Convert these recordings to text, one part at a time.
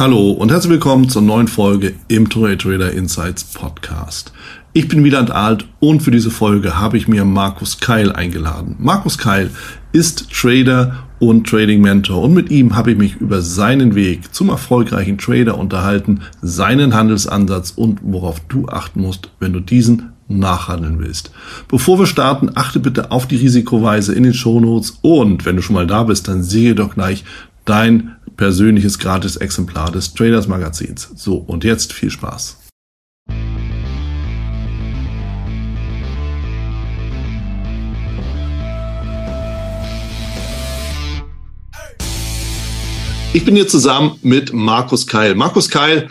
Hallo und herzlich willkommen zur neuen Folge im Toray Trader Insights Podcast. Ich bin Wieland Alt und für diese Folge habe ich mir Markus Keil eingeladen. Markus Keil ist Trader und Trading Mentor und mit ihm habe ich mich über seinen Weg zum erfolgreichen Trader unterhalten, seinen Handelsansatz und worauf du achten musst, wenn du diesen nachhandeln willst. Bevor wir starten, achte bitte auf die Risikoweise in den Shownotes und wenn du schon mal da bist, dann sehe doch gleich dein persönliches Gratis-Exemplar des Traders Magazins. So, und jetzt viel Spaß. Ich bin hier zusammen mit Markus Keil. Markus Keil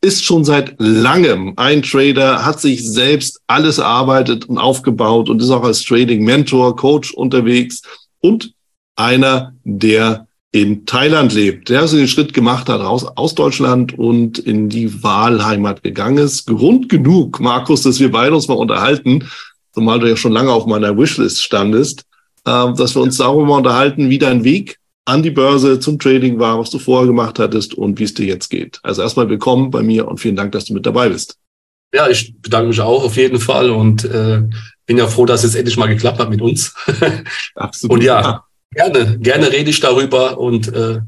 ist schon seit langem ein Trader, hat sich selbst alles erarbeitet und aufgebaut und ist auch als Trading Mentor, Coach unterwegs und einer, der in Thailand lebt, der also den Schritt gemacht hat raus aus Deutschland und in die Wahlheimat gegangen ist. Grund genug, Markus, dass wir beide uns mal unterhalten, zumal du ja schon lange auf meiner Wishlist standest, äh, dass wir uns darüber unterhalten, wie dein Weg an die Börse zum Trading war, was du vorher gemacht hattest und wie es dir jetzt geht. Also erstmal willkommen bei mir und vielen Dank, dass du mit dabei bist. Ja, ich bedanke mich auch auf jeden Fall und äh, bin ja froh, dass es endlich mal geklappt hat mit uns. Absolut. Und ja, Gerne, gerne rede ich darüber und äh,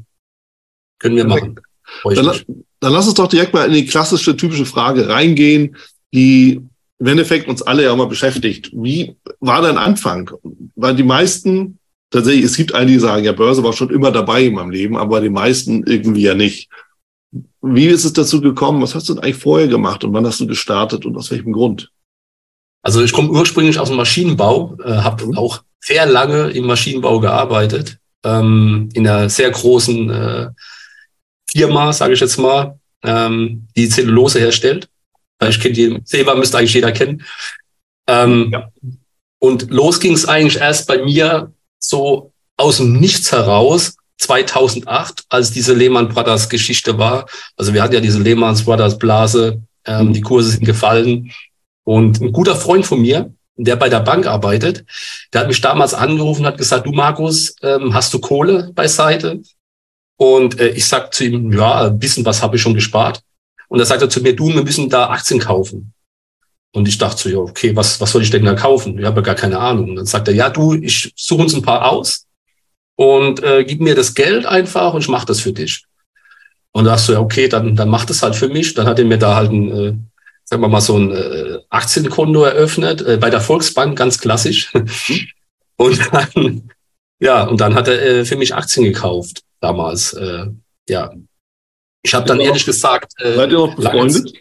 können wir machen. Dann, dann, lass uns doch direkt mal in die klassische, typische Frage reingehen, die im Endeffekt uns alle ja mal beschäftigt. Wie war dein Anfang? Weil die meisten, tatsächlich, es gibt einige, die sagen, ja, Börse war schon immer dabei in meinem Leben, aber die meisten irgendwie ja nicht. Wie ist es dazu gekommen? Was hast du denn eigentlich vorher gemacht und wann hast du gestartet und aus welchem Grund? Also ich komme ursprünglich aus dem Maschinenbau, äh, habe mhm. auch sehr lange im Maschinenbau gearbeitet, ähm, in einer sehr großen äh, Firma, sage ich jetzt mal, ähm, die Zellulose herstellt. Ich kenne die, Seva müsste eigentlich jeder kennen. Ähm, ja. Und los ging es eigentlich erst bei mir so aus dem Nichts heraus, 2008, als diese Lehman Brothers Geschichte war. Also wir hatten ja diese Lehman Brothers Blase, ähm, mhm. die Kurse sind gefallen. Und ein guter Freund von mir, der bei der Bank arbeitet, der hat mich damals angerufen und hat gesagt, du Markus, ähm, hast du Kohle beiseite? Und äh, ich sag zu ihm, ja, ein bisschen was habe ich schon gespart. Und er sagte zu mir, du, wir müssen da Aktien kaufen. Und ich dachte so, ja, okay, was, was soll ich denn da kaufen? Ich habe ja gar keine Ahnung. Und dann sagt er, ja, du, ich suche uns ein paar aus und äh, gib mir das Geld einfach und ich mache das für dich. Und da dachte so, ja, okay, dann, dann mach das halt für mich. Dann hat er mir da halt ein, äh, sagen wir mal, so ein äh, Aktienkonto eröffnet, äh, bei der Volksbank, ganz klassisch. und dann, ja, und dann hat er äh, für mich Aktien gekauft damals. Äh, ja. Ich habe dann ehrlich gesagt. Äh, Seid ihr noch befreundet?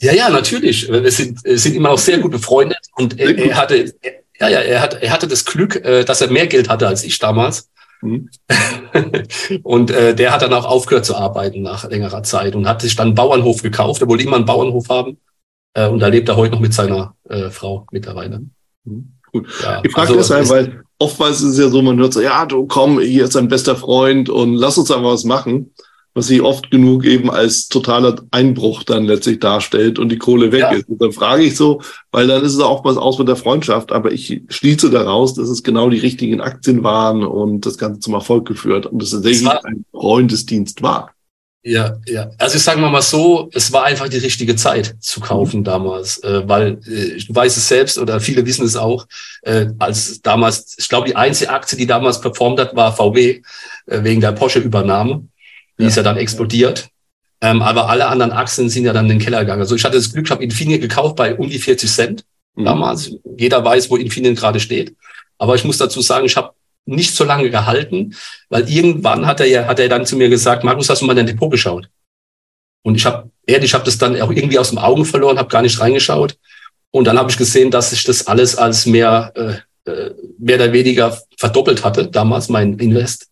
Ja, ja, natürlich. Wir sind, sind immer noch sehr gut befreundet und er, er hatte, ja, ja, er, hat, er hatte das Glück, äh, dass er mehr Geld hatte als ich damals. Mhm. und äh, der hat dann auch aufgehört zu arbeiten nach längerer Zeit und hat sich dann einen Bauernhof gekauft. Er wollte immer einen Bauernhof haben. Äh, und da lebt er heute noch mit seiner äh, Frau mittlerweile. Mhm. Gut. Ja, ich frage also, deshalb, weil oftmals ist es ja so, man hört so, ja, du komm, hier ist dein bester Freund und lass uns einfach was machen was sich oft genug eben als totaler Einbruch dann letztlich darstellt und die Kohle weg ja. ist. Und dann frage ich so, weil dann ist es auch was aus mit der Freundschaft, aber ich schließe daraus, dass es genau die richtigen Aktien waren und das Ganze zum Erfolg geführt und dass es tatsächlich ein Freundesdienst war. Ja, ja. Also ich sage mal mal so, es war einfach die richtige Zeit zu kaufen mhm. damals, äh, weil äh, ich weiß es selbst oder viele wissen es auch, äh, als damals, ich glaube, die einzige Aktie, die damals performt hat, war VW äh, wegen der Porsche-Übernahme. Die ja. ist ja dann explodiert. Ähm, aber alle anderen Aktien sind ja dann in den Keller gegangen. Also ich hatte das Glück, ich habe Infineon gekauft bei um die 40 Cent mhm. damals. Jeder weiß, wo Infineon gerade steht. Aber ich muss dazu sagen, ich habe nicht so lange gehalten, weil irgendwann hat er ja, hat er dann zu mir gesagt, Markus, hast du mal in dein Depot geschaut? Und ich habe ehrlich, ich habe das dann auch irgendwie aus den Augen verloren, habe gar nicht reingeschaut. Und dann habe ich gesehen, dass sich das alles als mehr, äh, äh mehr oder weniger verdoppelt hatte, damals mein Invest.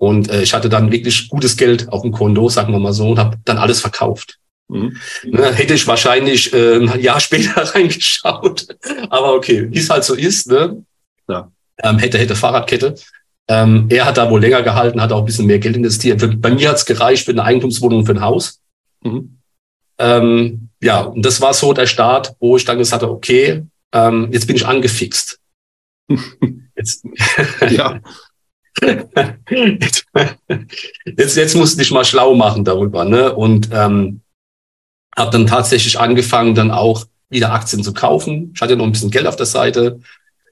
Und äh, ich hatte dann wirklich gutes Geld auf dem Konto, sagen wir mal so, und habe dann alles verkauft. Mhm. Ne, hätte ich wahrscheinlich äh, ein Jahr später reingeschaut. Aber okay, wie es halt so ist, ne? Ja. Ähm, hätte, hätte Fahrradkette. Ähm, er hat da wohl länger gehalten, hat auch ein bisschen mehr Geld investiert. Für, bei mir hat es gereicht für eine Eigentumswohnung für ein Haus. Mhm. Ähm, ja, und das war so der Start, wo ich dann gesagt habe, okay, ähm, jetzt bin ich angefixt. jetzt, ja. jetzt, jetzt musst du dich mal schlau machen darüber. Ne? Und ähm, habe dann tatsächlich angefangen, dann auch wieder Aktien zu kaufen. Ich hatte noch ein bisschen Geld auf der Seite.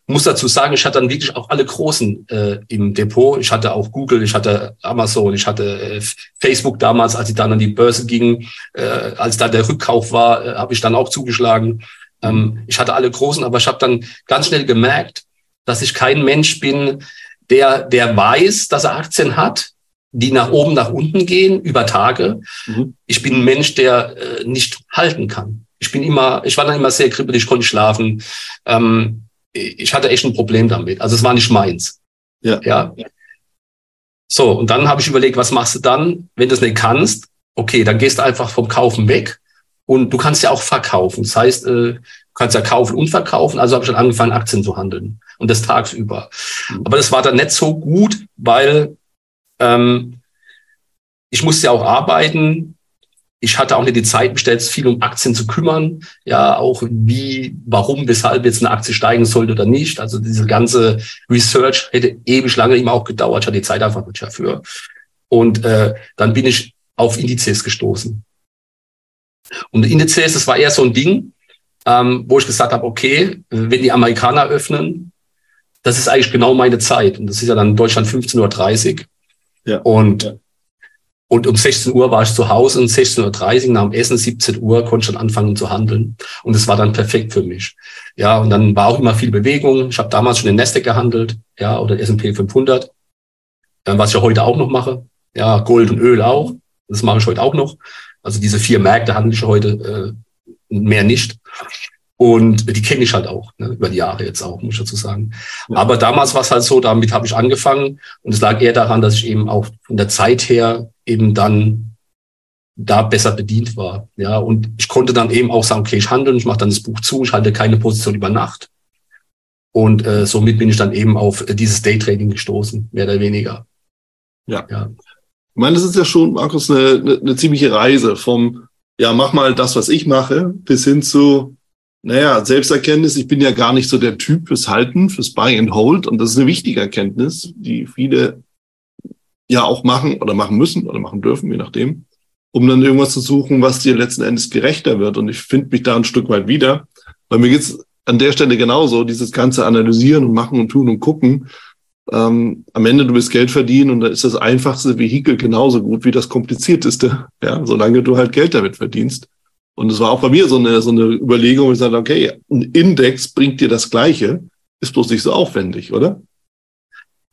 Muss dazu sagen, ich hatte dann wirklich auch alle großen äh, im Depot. Ich hatte auch Google, ich hatte Amazon, ich hatte äh, Facebook damals, als ich dann an die Börse ging. Äh, als da der Rückkauf war, äh, habe ich dann auch zugeschlagen. Ähm, ich hatte alle großen, aber ich habe dann ganz schnell gemerkt, dass ich kein Mensch bin, der, der weiß, dass er Aktien hat, die nach oben, nach unten gehen über Tage. Mhm. Ich bin ein Mensch, der äh, nicht halten kann. Ich bin immer, ich war dann immer sehr kribbelig, ich konnte schlafen. Ähm, ich hatte echt ein Problem damit. Also es war nicht meins. Ja. ja. So, und dann habe ich überlegt, was machst du dann, wenn du es nicht kannst? Okay, dann gehst du einfach vom Kaufen weg und du kannst ja auch verkaufen. Das heißt, äh, kannst ja kaufen und verkaufen. Also habe ich dann angefangen, Aktien zu handeln und das tagsüber. Mhm. Aber das war dann nicht so gut, weil ähm, ich musste ja auch arbeiten. Ich hatte auch nicht die Zeit, mich jetzt viel um Aktien zu kümmern. Ja, auch wie, warum, weshalb jetzt eine Aktie steigen sollte oder nicht. Also diese ganze Research hätte ewig lange immer auch gedauert. Ich hatte die Zeit einfach nicht dafür. Und äh, dann bin ich auf Indizes gestoßen. Und Indizes, das war eher so ein Ding, ähm, wo ich gesagt habe, okay, wenn die Amerikaner öffnen, das ist eigentlich genau meine Zeit. Und das ist ja dann in Deutschland 15.30 Uhr. Ja. Und, ja. und um 16 Uhr war ich zu Hause und 16.30 Uhr nach dem Essen, 17 Uhr, konnte ich schon anfangen zu handeln. Und es war dann perfekt für mich. Ja, und dann war auch immer viel Bewegung. Ich habe damals schon den Nasdaq gehandelt, ja, oder S&P 500, was ich ja heute auch noch mache. Ja, Gold und Öl auch. Das mache ich heute auch noch. Also diese vier Märkte handle ich heute äh, mehr nicht. Und die kenne ich halt auch, ne, über die Jahre jetzt auch, muss ich dazu sagen. Ja. Aber damals war es halt so, damit habe ich angefangen. Und es lag eher daran, dass ich eben auch von der Zeit her eben dann da besser bedient war. Ja, und ich konnte dann eben auch sagen, okay, ich handle, ich mache dann das Buch zu, ich halte keine Position über Nacht. Und äh, somit bin ich dann eben auf dieses Daytrading gestoßen, mehr oder weniger. Ja. ja. Ich meine, das ist ja schon, Markus, eine, eine, eine ziemliche Reise vom, ja, mach mal das, was ich mache, bis hin zu, naja, Selbsterkenntnis, ich bin ja gar nicht so der Typ fürs Halten, fürs Buy and Hold. Und das ist eine wichtige Erkenntnis, die viele ja auch machen oder machen müssen oder machen dürfen, je nachdem, um dann irgendwas zu suchen, was dir letzten Endes gerechter wird. Und ich finde mich da ein Stück weit wieder, weil mir geht's an der Stelle genauso, dieses ganze Analysieren und Machen und Tun und Gucken. Ähm, am Ende du willst Geld verdienen und da ist das einfachste Vehikel genauso gut wie das komplizierteste, ja, solange du halt Geld damit verdienst. Und es war auch bei mir so eine, so eine Überlegung, ich sagte, okay, ein Index bringt dir das Gleiche, ist bloß nicht so aufwendig, oder?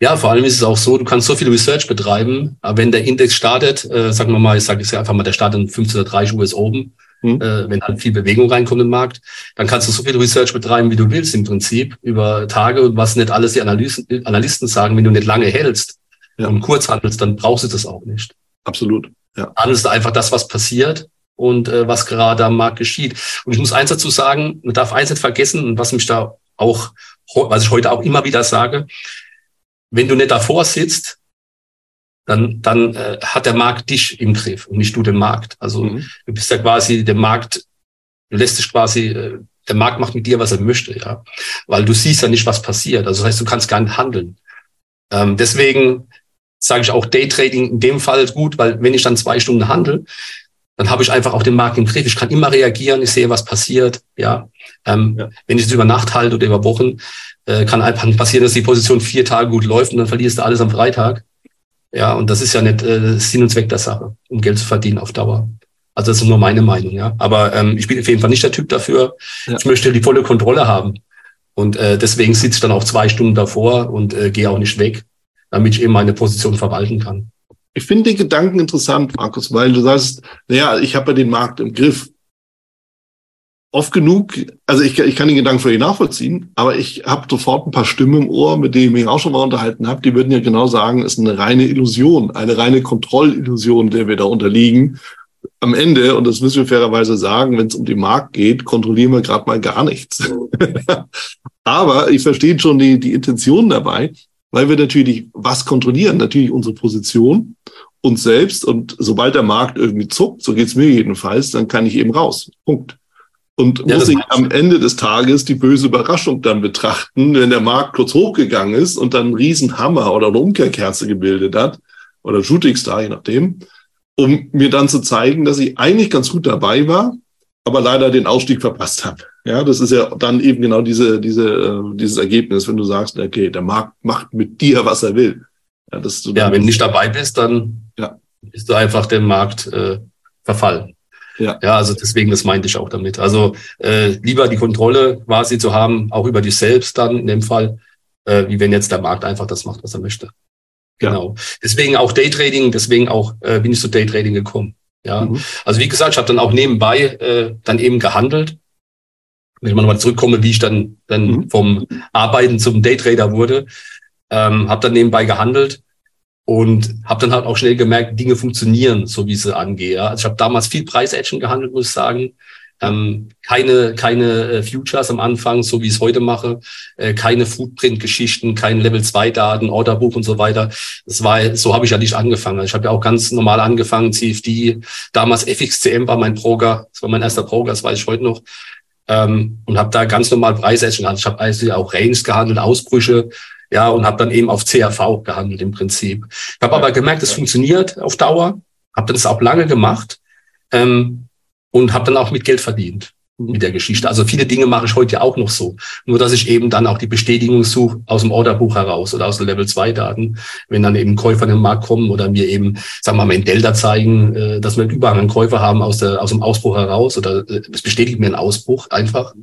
Ja, vor allem ist es auch so, du kannst so viel Research betreiben, aber wenn der Index startet, äh, sagen wir mal, ich sage es ja einfach mal, der startet um 15.30 Uhr ist oben, hm. äh, wenn halt viel Bewegung reinkommt im Markt, dann kannst du so viel Research betreiben, wie du willst im Prinzip, über Tage und was nicht alles die Analysten, Analysten sagen, wenn du nicht lange hältst ja. und kurz handelst, dann brauchst du das auch nicht. Absolut. Ja. Handelst einfach das, was passiert und äh, was gerade am Markt geschieht. Und ich muss eins dazu sagen, man darf eins nicht vergessen, und was mich da auch, was ich heute auch immer wieder sage, wenn du nicht davor sitzt, dann, dann äh, hat der Markt dich im Griff und nicht du den Markt. Also mhm. du bist ja quasi der Markt, du lässt dich quasi, äh, der Markt macht mit dir, was er möchte, ja. Weil du siehst ja nicht, was passiert. Also das heißt, du kannst gar nicht handeln. Ähm, deswegen sage ich auch Daytrading in dem Fall gut, weil wenn ich dann zwei Stunden handle, dann habe ich einfach auch den Markt im Griff. Ich kann immer reagieren, ich sehe, was passiert. Ja, ähm, ja. wenn ich es über Nacht halte oder über Wochen, äh, kann einfach passieren, dass die Position vier Tage gut läuft und dann verlierst du alles am Freitag. Ja, und das ist ja nicht äh, Sinn und Zweck der Sache, um Geld zu verdienen auf Dauer. Also das ist nur meine Meinung, ja. Aber ähm, ich bin auf jeden Fall nicht der Typ dafür. Ja. Ich möchte die volle Kontrolle haben. Und äh, deswegen sitze ich dann auch zwei Stunden davor und äh, gehe auch nicht weg, damit ich eben meine Position verwalten kann. Ich finde den Gedanken interessant, Markus, weil du sagst, naja, ich habe ja den Markt im Griff. Oft genug, also ich, ich kann den Gedanken völlig nachvollziehen, aber ich habe sofort ein paar Stimmen im Ohr, mit denen ich mich auch schon mal unterhalten habe, die würden ja genau sagen, es ist eine reine Illusion, eine reine Kontrollillusion, der wir da unterliegen. Am Ende, und das müssen wir fairerweise sagen, wenn es um den Markt geht, kontrollieren wir gerade mal gar nichts. aber ich verstehe schon die, die Intention dabei weil wir natürlich was kontrollieren, natürlich unsere Position, uns selbst und sobald der Markt irgendwie zuckt, so geht's mir jedenfalls, dann kann ich eben raus. Punkt. Und ja, muss sich am Ende des Tages die böse Überraschung dann betrachten, wenn der Markt kurz hochgegangen ist und dann einen riesen Hammer oder eine Umkehrkerze gebildet hat oder Shooting Star, je nachdem, um mir dann zu zeigen, dass ich eigentlich ganz gut dabei war, aber leider den Ausstieg verpasst habe. Ja, das ist ja dann eben genau diese, diese, äh, dieses Ergebnis, wenn du sagst, okay, der Markt macht mit dir, was er will. Ja, dass du ja wenn du nicht dabei bist, dann ja. bist du einfach dem Markt äh, verfallen. Ja. ja, also deswegen, das meinte ich auch damit. Also äh, lieber die Kontrolle quasi zu haben, auch über dich selbst dann in dem Fall, äh, wie wenn jetzt der Markt einfach das macht, was er möchte. Genau. Ja. Deswegen auch Daytrading, deswegen auch äh, bin ich zu Daytrading gekommen. Ja, mhm. also wie gesagt, ich habe dann auch nebenbei äh, dann eben gehandelt. Wenn ich mal nochmal zurückkomme, wie ich dann dann mhm. vom Arbeiten zum Daytrader wurde, ähm, habe dann nebenbei gehandelt und habe dann halt auch schnell gemerkt, Dinge funktionieren, so wie sie angehe. Also ich habe damals viel Preis-Action gehandelt, muss ich sagen. Ähm, keine keine äh, Futures am Anfang, so wie ich es heute mache, äh, keine Footprint-Geschichten, keine Level-2-Daten, Orderbuch und so weiter. Das war, so habe ich ja nicht angefangen. Also ich habe ja auch ganz normal angefangen, CFD, damals FXCM war mein Broker, das war mein erster Broker, das weiß ich heute noch. Ähm, und habe da ganz normal Preis-Action gehandelt. Ich habe also auch Range gehandelt, Ausbrüche, ja, und habe dann eben auf CRV gehandelt im Prinzip. Ich habe aber gemerkt, es funktioniert auf Dauer, habe das auch lange gemacht ähm, und habe dann auch mit Geld verdient mhm. mit der Geschichte. Also viele Dinge mache ich heute auch noch so. Nur dass ich eben dann auch die Bestätigung suche aus dem Orderbuch heraus oder aus den Level 2 Daten, wenn dann eben Käufer in den Markt kommen oder mir eben, sagen wir mal, in Delta zeigen, äh, dass wir einen Überhang an Käufer haben aus, der, aus dem Ausbruch heraus oder äh, es bestätigt mir einen Ausbruch einfach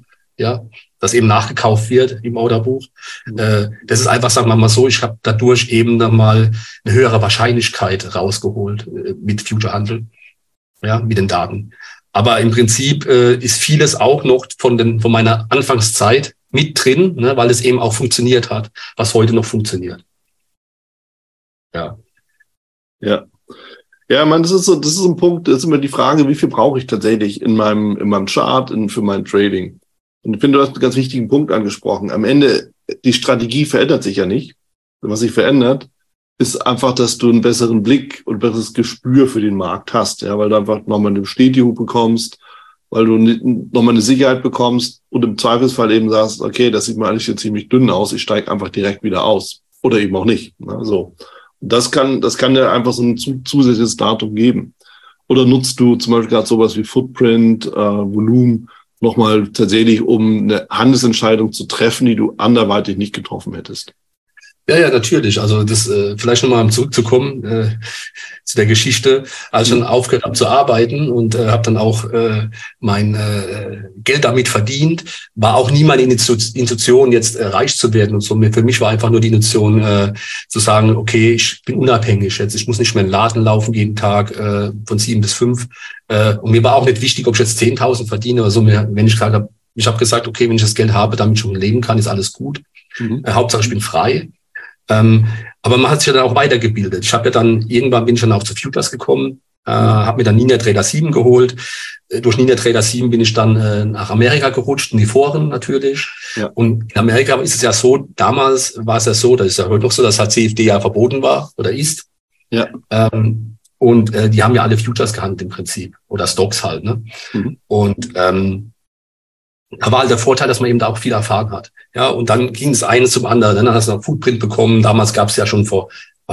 ja, das eben nachgekauft wird im Orderbuch. Mhm. Äh, das ist einfach, sagen wir mal so, ich habe dadurch eben dann mal eine höhere Wahrscheinlichkeit rausgeholt äh, mit Future-Handel, ja, mit den Daten. Aber im Prinzip äh, ist vieles auch noch von, den, von meiner Anfangszeit mit drin, ne, weil es eben auch funktioniert hat, was heute noch funktioniert. Ja. Ja. Ja, man, das ist so, das ist ein Punkt, das ist immer die Frage, wie viel brauche ich tatsächlich in meinem, in meinem Chart, in, für mein Trading. Und ich finde, du hast einen ganz wichtigen Punkt angesprochen. Am Ende, die Strategie verändert sich ja nicht. Was sich verändert, ist einfach, dass du einen besseren Blick und besseres Gespür für den Markt hast, ja, weil du einfach nochmal eine Bestätigung bekommst, weil du nochmal eine Sicherheit bekommst und im Zweifelsfall eben sagst, okay, das sieht mir eigentlich hier ziemlich dünn aus, ich steige einfach direkt wieder aus. Oder eben auch nicht. Ne, so. Und das kann, das kann dir einfach so ein zusätzliches Datum geben. Oder nutzt du zum Beispiel gerade sowas wie Footprint, äh, Volumen, nochmal tatsächlich, um eine Handelsentscheidung zu treffen, die du anderweitig nicht getroffen hättest. Ja, ja, natürlich. Also das äh, vielleicht nochmal zurückzukommen äh, zu der Geschichte, als ich dann aufgehört habe zu arbeiten und äh, habe dann auch äh, mein äh, Geld damit verdient, war auch nie meine Institution, jetzt äh, reich zu werden und so. Für mich war einfach nur die Intention äh, zu sagen, okay, ich bin unabhängig jetzt, ich muss nicht mehr in den Laden laufen jeden Tag äh, von sieben bis fünf. Äh, und mir war auch nicht wichtig, ob ich jetzt 10.000 verdiene oder so. Wenn ich gesagt habe, ich habe gesagt, okay, wenn ich das Geld habe, damit ich schon leben kann, ist alles gut. Mhm. Äh, Hauptsache, ich bin frei. Ähm, aber man hat sich ja dann auch weitergebildet. Ich habe ja dann, irgendwann bin ich dann auch zu Futures gekommen, äh, mhm. habe mir dann Nina Trader 7 geholt. Äh, durch Nina Trader 7 bin ich dann äh, nach Amerika gerutscht, in die Foren natürlich. Ja. Und in Amerika ist es ja so, damals war es ja so, das ist ja heute noch so, dass halt CFD ja verboten war oder ist. Ja. Ähm, und äh, die haben ja alle Futures gehandelt im Prinzip oder Stocks halt. Ne? Mhm. Und ähm, da war halt der Vorteil, dass man eben da auch viel erfahren hat. Ja, und dann ging es eines zum anderen. Dann hast du noch Footprint bekommen. Damals gab es ja schon vor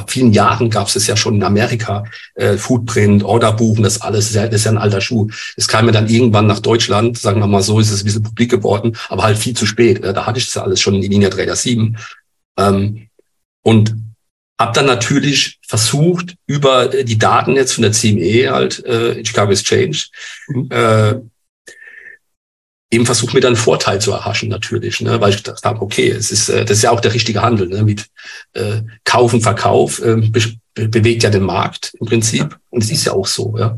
vielen Jahren gab es es ja schon in Amerika, äh, Footprint, Orderbuchen, das alles, das ist, ja, das ist ja ein alter Schuh. Es kam ja dann irgendwann nach Deutschland, sagen wir mal so, ist es ein bisschen publik geworden, aber halt viel zu spät. Äh, da hatte ich das ja alles schon in Linie Trader 7. Ähm, und habe dann natürlich versucht, über die Daten jetzt von der CME halt, äh, Chicago Exchange, mhm. äh, eben versucht mir dann Vorteil zu erhaschen natürlich, ne? weil ich gedacht habe, okay, es ist äh, das ist ja auch der richtige Handel ne? mit äh, Kauf und Verkauf äh, be bewegt ja den Markt im Prinzip und es ist ja auch so, ja.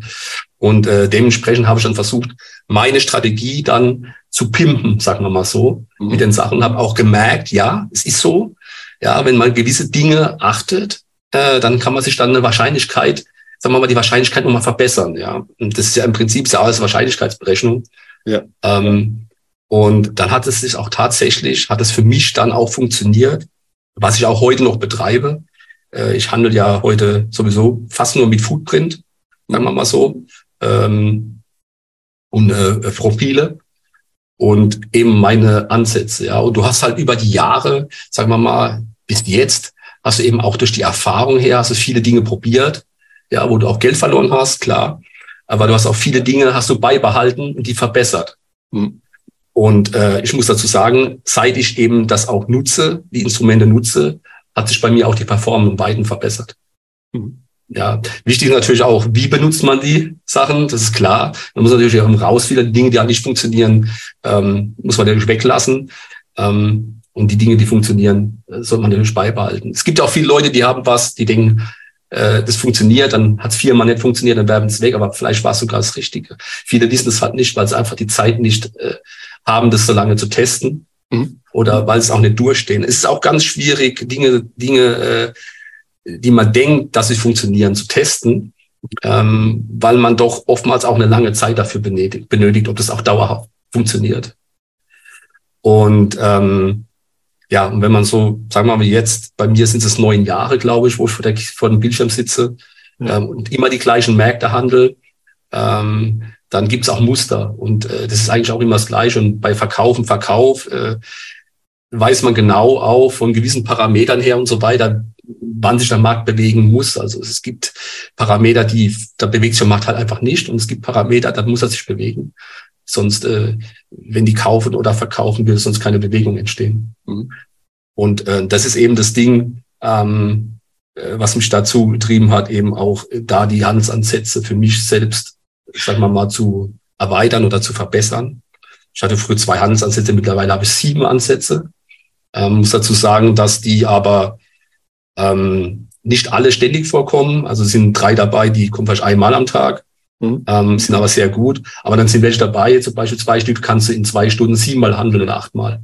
Und äh, dementsprechend habe ich dann versucht, meine Strategie dann zu pimpen, sagen wir mal so, mhm. mit den Sachen. Habe auch gemerkt, ja, es ist so, ja, wenn man gewisse Dinge achtet, äh, dann kann man sich dann eine Wahrscheinlichkeit, sagen wir mal, die Wahrscheinlichkeit nochmal verbessern, ja. Und das ist ja im Prinzip ja alles Wahrscheinlichkeitsberechnung. Ja. Ähm, und dann hat es sich auch tatsächlich, hat es für mich dann auch funktioniert, was ich auch heute noch betreibe. Äh, ich handle ja heute sowieso fast nur mit Footprint, sagen wir mal so, ähm, und äh, Profile. und eben meine Ansätze. Ja, und du hast halt über die Jahre, sagen wir mal, bis jetzt, hast du eben auch durch die Erfahrung her, hast du viele Dinge probiert, ja, wo du auch Geld verloren hast, klar. Aber du hast auch viele Dinge, hast du beibehalten und die verbessert. Mhm. Und äh, ich muss dazu sagen, seit ich eben das auch nutze, die Instrumente nutze, hat sich bei mir auch die Performance beiden verbessert. Mhm. Ja, wichtig ist natürlich auch, wie benutzt man die Sachen, das ist klar. Man muss natürlich auch raus, viele Dinge, die nicht funktionieren, ähm, muss man natürlich weglassen. Ähm, und die Dinge, die funktionieren, äh, sollte man natürlich beibehalten. Es gibt auch viele Leute, die haben was, die denken, äh, das funktioniert, dann hat es viermal nicht funktioniert, dann werben es weg, aber vielleicht war es sogar das Richtige. Viele wissen es halt nicht, weil sie einfach die Zeit nicht äh, haben, das so lange zu testen. Mhm. Oder weil es auch nicht durchstehen. Es ist auch ganz schwierig, Dinge, Dinge äh, die man denkt, dass sie funktionieren, zu testen, ähm, weil man doch oftmals auch eine lange Zeit dafür benötigt, benötigt ob das auch dauerhaft funktioniert. Und ähm, ja, und wenn man so, sagen wir mal jetzt, bei mir sind es neun Jahre, glaube ich, wo ich vor, der, vor dem Bildschirm sitze ja. ähm, und immer die gleichen Märkte handel, ähm, dann gibt's auch Muster. Und äh, das ist eigentlich auch immer das Gleiche. Und bei Verkaufen, Verkauf äh, weiß man genau auch von gewissen Parametern her und so weiter, wann sich der Markt bewegen muss. Also es gibt Parameter, die, da bewegt sich der Markt halt einfach nicht und es gibt Parameter, da muss er sich bewegen. Sonst, äh, wenn die kaufen oder verkaufen, will sonst keine Bewegung entstehen. Mhm. Und äh, das ist eben das Ding, ähm, äh, was mich dazu getrieben hat, eben auch da die Handelsansätze für mich selbst, sagen wir mal, zu erweitern oder zu verbessern. Ich hatte früher zwei Handelsansätze, mittlerweile habe ich sieben Ansätze. Ähm, muss dazu sagen, dass die aber ähm, nicht alle ständig vorkommen. Also sind drei dabei, die kommen vielleicht einmal am Tag, mhm. ähm, sind aber sehr gut. Aber dann sind welche dabei, zum Beispiel zwei Stück kannst du in zwei Stunden siebenmal handeln oder achtmal.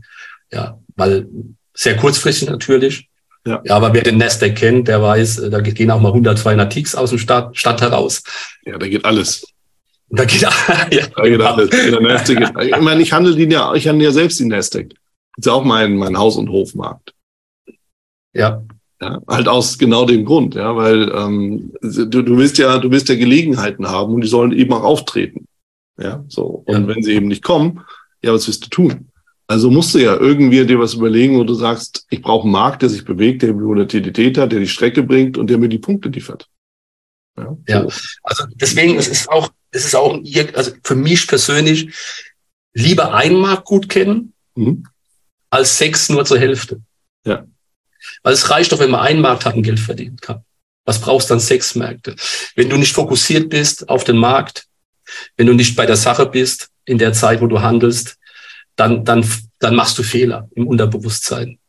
Ja, weil sehr kurzfristig natürlich. Ja. ja, aber wer den Nasdaq kennt, der weiß, äh, da gehen auch mal 100, 200 Ticks aus dem Start, Stand heraus. Ja, da geht alles. Da geht, ja, da geht genau. alles. Der Nasdaq, ich meine, ich handle den ja, ich handle ja selbst den Nasdaq. Das ist ja auch mein, mein Haus- und Hofmarkt. Ja. Ja, halt aus genau dem Grund, ja, weil ähm, du, du willst ja, du willst ja Gelegenheiten haben und die sollen eben auch auftreten. Ja, so. Und ja. wenn sie eben nicht kommen, ja, was willst du tun? Also musst du ja irgendwie dir was überlegen, wo du sagst, ich brauche einen Markt, der sich bewegt, der Volatilität hat, der die Strecke bringt und der mir die Punkte liefert. Ja, so. ja. also deswegen, es ist auch, es ist auch, also für mich persönlich, lieber einen Markt gut kennen, mhm. als sechs nur zur Hälfte. Ja. Weil es reicht doch, wenn man einen Markt hat und Geld verdienen kann. Was brauchst du dann sechs Märkte? Wenn du nicht fokussiert bist auf den Markt, wenn du nicht bei der Sache bist in der Zeit, wo du handelst, dann, dann, dann machst du Fehler im Unterbewusstsein.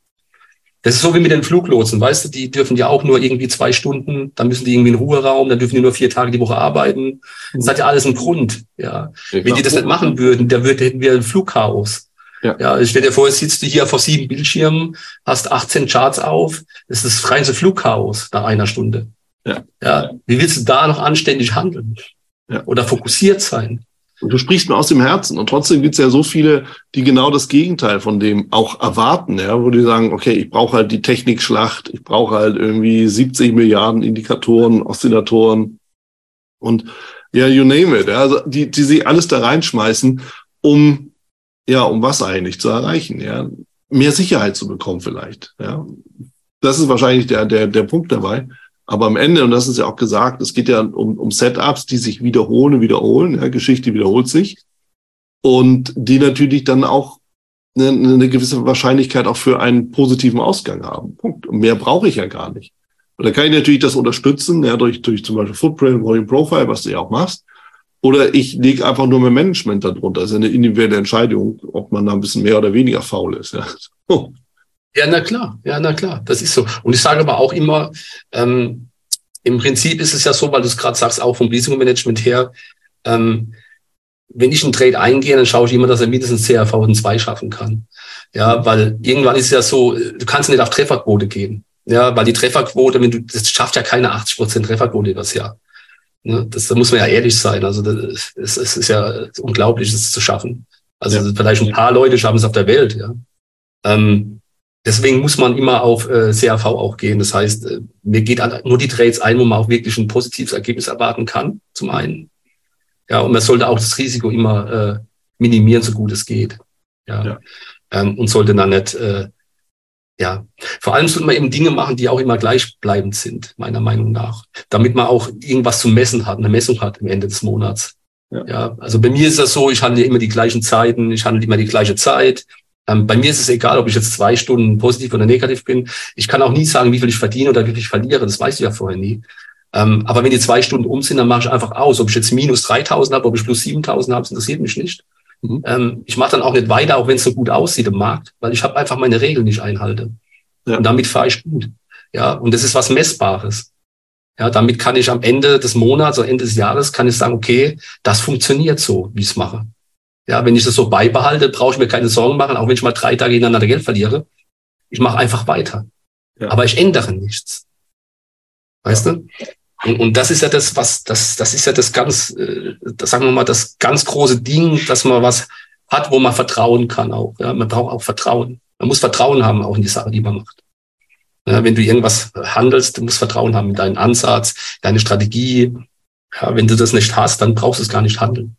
Das ist so wie mit den Fluglotsen, weißt du, die dürfen ja auch nur irgendwie zwei Stunden, dann müssen die irgendwie in Ruheraum, dann dürfen die nur vier Tage die Woche arbeiten. Das hat ja alles einen Grund, ja. ja Wenn die das nicht machen würden, dann hätten wir ein Flugchaos. Ja. ja, stell dir vor, jetzt sitzt du hier vor sieben Bildschirmen, hast 18 Charts auf. Das ist das reinste Flugchaos nach einer Stunde. Ja. ja. Wie willst du da noch anständig handeln? Ja. Oder fokussiert sein? Und du sprichst mir aus dem Herzen. Und trotzdem gibt es ja so viele, die genau das Gegenteil von dem auch erwarten, ja, wo die sagen, okay, ich brauche halt die Technikschlacht, ich brauche halt irgendwie 70 Milliarden Indikatoren, Oszillatoren und ja, you name it. Ja, also die, die sie alles da reinschmeißen, um ja, um was eigentlich zu erreichen? Ja, mehr Sicherheit zu bekommen vielleicht. Ja, das ist wahrscheinlich der, der, der Punkt dabei. Aber am Ende, und das ist ja auch gesagt, es geht ja um, um Setups, die sich wiederholen, wiederholen. Ja, Geschichte wiederholt sich. Und die natürlich dann auch eine, eine gewisse Wahrscheinlichkeit auch für einen positiven Ausgang haben. Punkt. Und mehr brauche ich ja gar nicht. Und da kann ich natürlich das unterstützen, ja, durch, durch zum Beispiel Footprint, Volume Profile, was du ja auch machst. Oder ich lege einfach nur mein Management darunter. Das ist eine individuelle Entscheidung, ob man da ein bisschen mehr oder weniger faul ist. Ja, ja na klar, ja, na klar, das ist so. Und ich sage aber auch immer, ähm, im Prinzip ist es ja so, weil du es gerade sagst, auch vom Risikomanagement her, ähm, wenn ich einen Trade eingehe, dann schaue ich immer, dass er mindestens CRV und 2 schaffen kann. Ja, weil irgendwann ist es ja so, du kannst nicht auf Trefferquote gehen. Ja, weil die Trefferquote, wenn du, das schafft ja keine 80 Prozent Trefferquote übers Jahr. Ne? Das, da muss man ja ehrlich sein. Also das, es, es ist ja unglaublich, das zu schaffen. Also ja. vielleicht ein paar Leute schaffen es auf der Welt. Ja. Ähm, deswegen muss man immer auf äh, CAV auch gehen. Das heißt, äh, mir geht nur die Trades ein, wo man auch wirklich ein positives Ergebnis erwarten kann. Zum einen. Ja, und man sollte auch das Risiko immer äh, minimieren, so gut es geht. Ja. ja. Ähm, und sollte dann nicht, äh, ja, vor allem sollte man eben Dinge machen, die auch immer gleichbleibend sind, meiner Meinung nach, damit man auch irgendwas zu messen hat, eine Messung hat am Ende des Monats. Ja. ja, also bei mir ist das so, ich handle immer die gleichen Zeiten, ich handle immer die gleiche Zeit. Ähm, bei mir ist es egal, ob ich jetzt zwei Stunden positiv oder negativ bin. Ich kann auch nie sagen, wie viel ich verdiene oder wie viel ich verliere. Das weiß ich ja vorher nie. Ähm, aber wenn die zwei Stunden um sind, dann mache ich einfach aus. Ob ich jetzt minus 3000 habe, ob ich plus 7000 habe, interessiert mich nicht. Mhm. Ähm, ich mache dann auch nicht weiter, auch wenn es so gut aussieht im Markt, weil ich habe einfach meine Regeln nicht einhalte. Ja. Und damit fahre ich gut. Ja, und das ist was Messbares. Ja, damit kann ich am Ende des Monats oder Ende des Jahres kann ich sagen, okay, das funktioniert so, wie ich es mache. Ja, wenn ich das so beibehalte, brauche ich mir keine Sorgen machen, auch wenn ich mal drei Tage hintereinander Geld verliere. Ich mache einfach weiter. Ja. Aber ich ändere nichts. Weißt ja. du? Und, und das ist ja das, was, das, das ist ja das ganz, äh, das sagen wir mal, das ganz große Ding, dass man was hat, wo man vertrauen kann auch. Ja, man braucht auch Vertrauen. Man muss Vertrauen haben auch in die Sache, die man macht. Ja, wenn du irgendwas handelst, du musst Vertrauen haben in deinen Ansatz, deine Strategie. Ja, wenn du das nicht hast, dann brauchst du es gar nicht handeln.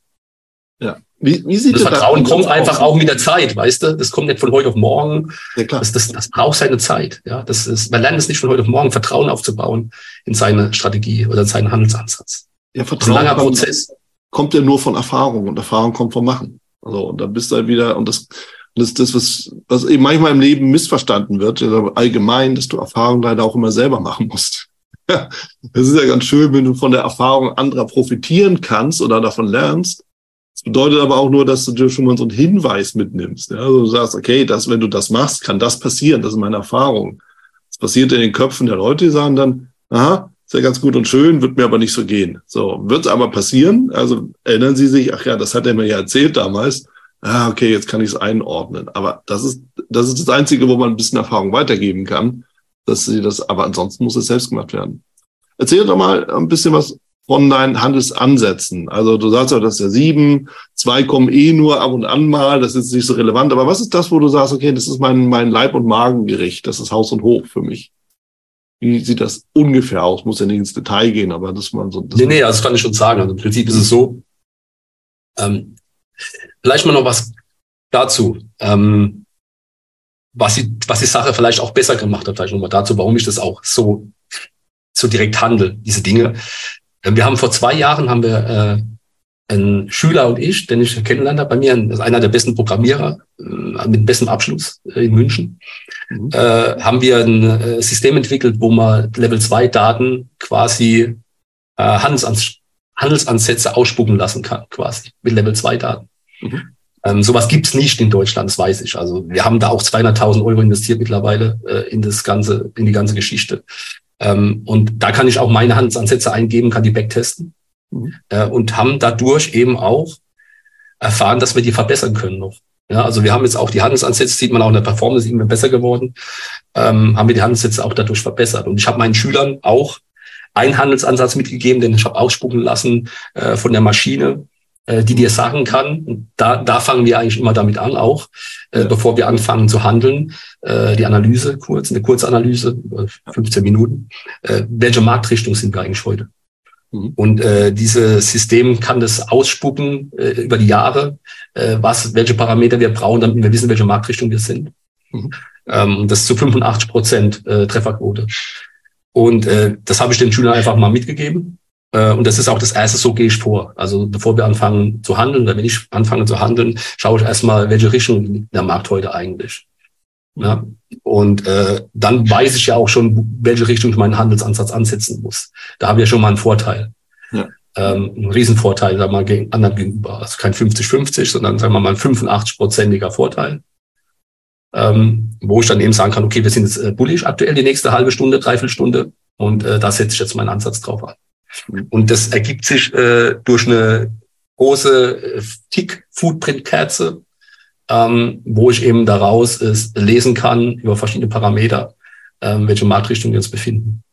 Ja. Wie, wie sieht das Vertrauen kommt einfach auch mit der Zeit, weißt du? Das kommt nicht von heute auf morgen. Ja, klar. Das, das, das braucht seine Zeit. Ja, das ist, man lernt es nicht von heute auf morgen, Vertrauen aufzubauen in seine Strategie oder in seinen Handelsansatz. Ja, Vertrauen ein langer Prozess. Kommt ja nur von Erfahrung und Erfahrung kommt vom Machen. Also, und dann bist du halt wieder, und das, das ist das, was, was eben manchmal im Leben missverstanden wird, allgemein, dass du Erfahrung leider auch immer selber machen musst. das ist ja ganz schön, wenn du von der Erfahrung anderer profitieren kannst oder davon lernst. Das bedeutet aber auch nur, dass du dir schon mal so einen Hinweis mitnimmst. Ja? Also du sagst, okay, das, wenn du das machst, kann das passieren. Das ist meine Erfahrung. Das passiert in den Köpfen der Leute, die sagen dann, aha, ist ja ganz gut und schön, wird mir aber nicht so gehen. So, wird es aber passieren. Also erinnern Sie sich, ach ja, das hat er mir ja erzählt damals ah, okay, jetzt kann ich es einordnen. Aber das ist, das ist das Einzige, wo man ein bisschen Erfahrung weitergeben kann, dass sie das, aber ansonsten muss es selbst gemacht werden. Erzähl doch mal ein bisschen was von deinen Handelsansätzen. Also du sagst ja, das ist ja sieben, zwei kommen eh nur ab und an mal, das ist nicht so relevant. Aber was ist das, wo du sagst, okay, das ist mein, mein Leib- und Magengericht, das ist Haus und Hof für mich? Wie sieht das ungefähr aus? Muss ja nicht ins Detail gehen, aber das man so. Das nee, nee, also das kann ich schon sagen. Also im Prinzip ist es so, ähm, Vielleicht mal noch was dazu. Ähm, was, die, was die Sache vielleicht auch besser gemacht hat, vielleicht nochmal dazu, warum ich das auch so, so direkt handle, diese Dinge. Wir haben vor zwei Jahren haben wir äh, ein Schüler und ich, den ich kennengelernt habe, bei mir, ist einer der besten Programmierer äh, mit bestem Abschluss äh, in München, mhm. äh, haben wir ein äh, System entwickelt, wo man Level 2 Daten quasi äh, Handelsanz Handelsansätze ausspucken lassen kann, quasi mit Level 2 Daten. Mhm. Ähm, sowas gibt's nicht in Deutschland, das weiß ich. Also wir haben da auch 200.000 Euro investiert mittlerweile äh, in das ganze, in die ganze Geschichte. Ähm, und da kann ich auch meine Handelsansätze eingeben, kann die backtesten mhm. äh, und haben dadurch eben auch erfahren, dass wir die verbessern können noch. Ja, also wir haben jetzt auch die Handelsansätze, sieht man auch in der Performance, immer besser geworden, ähm, haben wir die Handelsansätze auch dadurch verbessert. Und ich habe meinen Schülern auch einen Handelsansatz mitgegeben, den ich habe ausspucken lassen äh, von der Maschine, äh, die dir sagen kann, da, da fangen wir eigentlich immer damit an, auch äh, bevor wir anfangen zu handeln, äh, die Analyse kurz, eine Kurzanalyse, 15 Minuten, äh, welche Marktrichtung sind wir eigentlich heute? Mhm. Und äh, dieses System kann das ausspucken äh, über die Jahre, äh, was, welche Parameter wir brauchen, damit wir wissen, welche Marktrichtung wir sind. Mhm. Ähm, das ist zu 85 Prozent äh, Trefferquote. Und äh, das habe ich den Schülern einfach mal mitgegeben. Äh, und das ist auch das erste, so gehe ich vor. Also bevor wir anfangen zu handeln, oder wenn ich anfange zu handeln, schaue ich erstmal, welche Richtung liegt der Markt heute eigentlich. Ja? Und äh, dann weiß ich ja auch schon, welche Richtung ich meinen Handelsansatz ansetzen muss. Da habe ich ja schon mal einen Vorteil. Ja. Ähm, einen Riesenvorteil, sagen wir mal, gegen anderen gegenüber. Also kein 50-50, sondern sagen wir mal ein 85-prozentiger Vorteil. Ähm, wo ich dann eben sagen kann, okay, wir sind jetzt äh, bullish aktuell die nächste halbe Stunde, dreiviertel Stunde und äh, da setze ich jetzt meinen Ansatz drauf an. Und das ergibt sich äh, durch eine große äh, Tick-Footprint-Kerze, ähm, wo ich eben daraus äh, lesen kann über verschiedene Parameter, ähm, welche Marktrichtung wir uns befinden.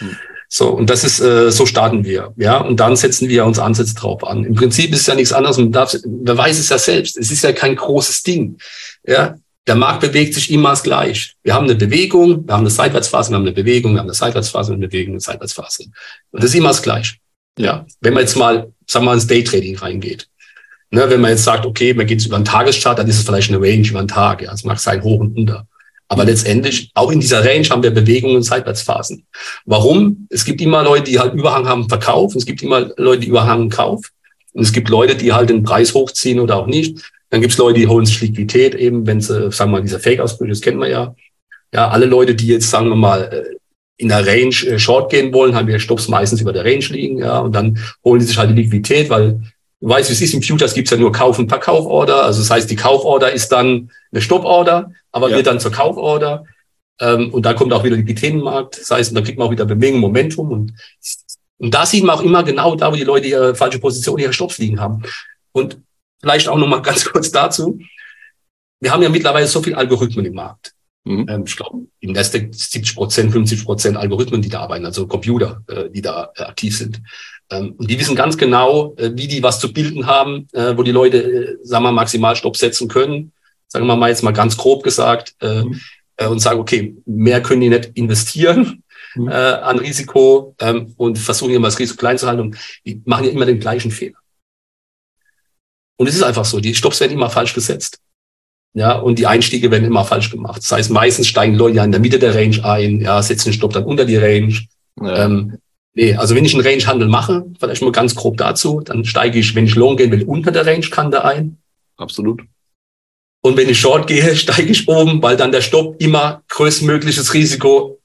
Mhm. So, und das ist, äh, so starten wir, ja, und dann setzen wir uns Ansätze drauf an. Im Prinzip ist es ja nichts anderes, man darf, man weiß es ja selbst, es ist ja kein großes Ding, ja, der Markt bewegt sich immer gleich. Wir haben eine Bewegung, wir haben eine Seitwärtsphase, wir haben eine Bewegung, wir haben eine Seitwärtsphase, eine Bewegung, eine Seitwärtsphase. Und das ist immer das Gleiche. Ja. Wenn man jetzt mal, sagen wir mal, ins Daytrading reingeht. Ne, wenn man jetzt sagt, okay, man geht über einen Tageschart, dann ist es vielleicht eine Range über einen Tag. Ja, es mag sein hoch und unter. Aber letztendlich, auch in dieser Range haben wir Bewegungen und Seitwärtsphasen. Warum? Es gibt immer Leute, die halt Überhang haben, Verkauf. Es gibt immer Leute, die Überhang Kauf. Und es gibt Leute, die halt den Preis hochziehen oder auch nicht. Dann gibt es Leute, die holen sich Liquidität eben, wenn sie, sagen wir mal, dieser Fake-Ausbrüche, das kennt man ja. Ja, alle Leute, die jetzt, sagen wir mal, äh, in der Range äh, short gehen wollen, haben wir Stops meistens über der Range liegen, ja, und dann holen die sich halt die Liquidität, weil du weißt, wie es ist, im Futures gibt's ja nur Kauf- und Verkauforder. Also das heißt, die Kauforder ist dann eine Stopporder, aber ja. wird dann zur Kauforder. Ähm, und da kommt auch wieder Liquiditätenmarkt. Das heißt, und dann kriegt man auch wieder Bewegung, Momentum. Und, und da sieht man auch immer genau da, wo die Leute ihre falsche Position, ihre Stops liegen haben. Und vielleicht auch nochmal ganz kurz dazu. Wir haben ja mittlerweile so viel Algorithmen im Markt. Mhm. Ähm, ich glaube, im Nasdaq 70 Prozent, 50 Prozent Algorithmen, die da arbeiten, also Computer, äh, die da äh, aktiv sind. Ähm, und die wissen ganz genau, äh, wie die was zu bilden haben, wo die Leute, sagen wir, maximal Stopp setzen können. Sagen wir mal jetzt mal ganz grob gesagt. Mhm. Und sagen, okay, mehr können die nicht investieren. Mhm. an Risiko ähm, und versuchen immer das Risiko klein zu halten und die machen ja immer den gleichen Fehler. Und es ist einfach so, die Stops werden immer falsch gesetzt. Ja, und die Einstiege werden immer falsch gemacht. Das heißt, meistens steigen Leute ja in der Mitte der Range ein, ja, setzen den Stopp dann unter die Range. Ja. Ähm, nee, also wenn ich einen Range-Handel mache, vielleicht mal ganz grob dazu, dann steige ich, wenn ich Long gehen will, unter der Range-Kante ein. Absolut. Und wenn ich Short gehe, steige ich oben, weil dann der Stopp immer größtmögliches Risiko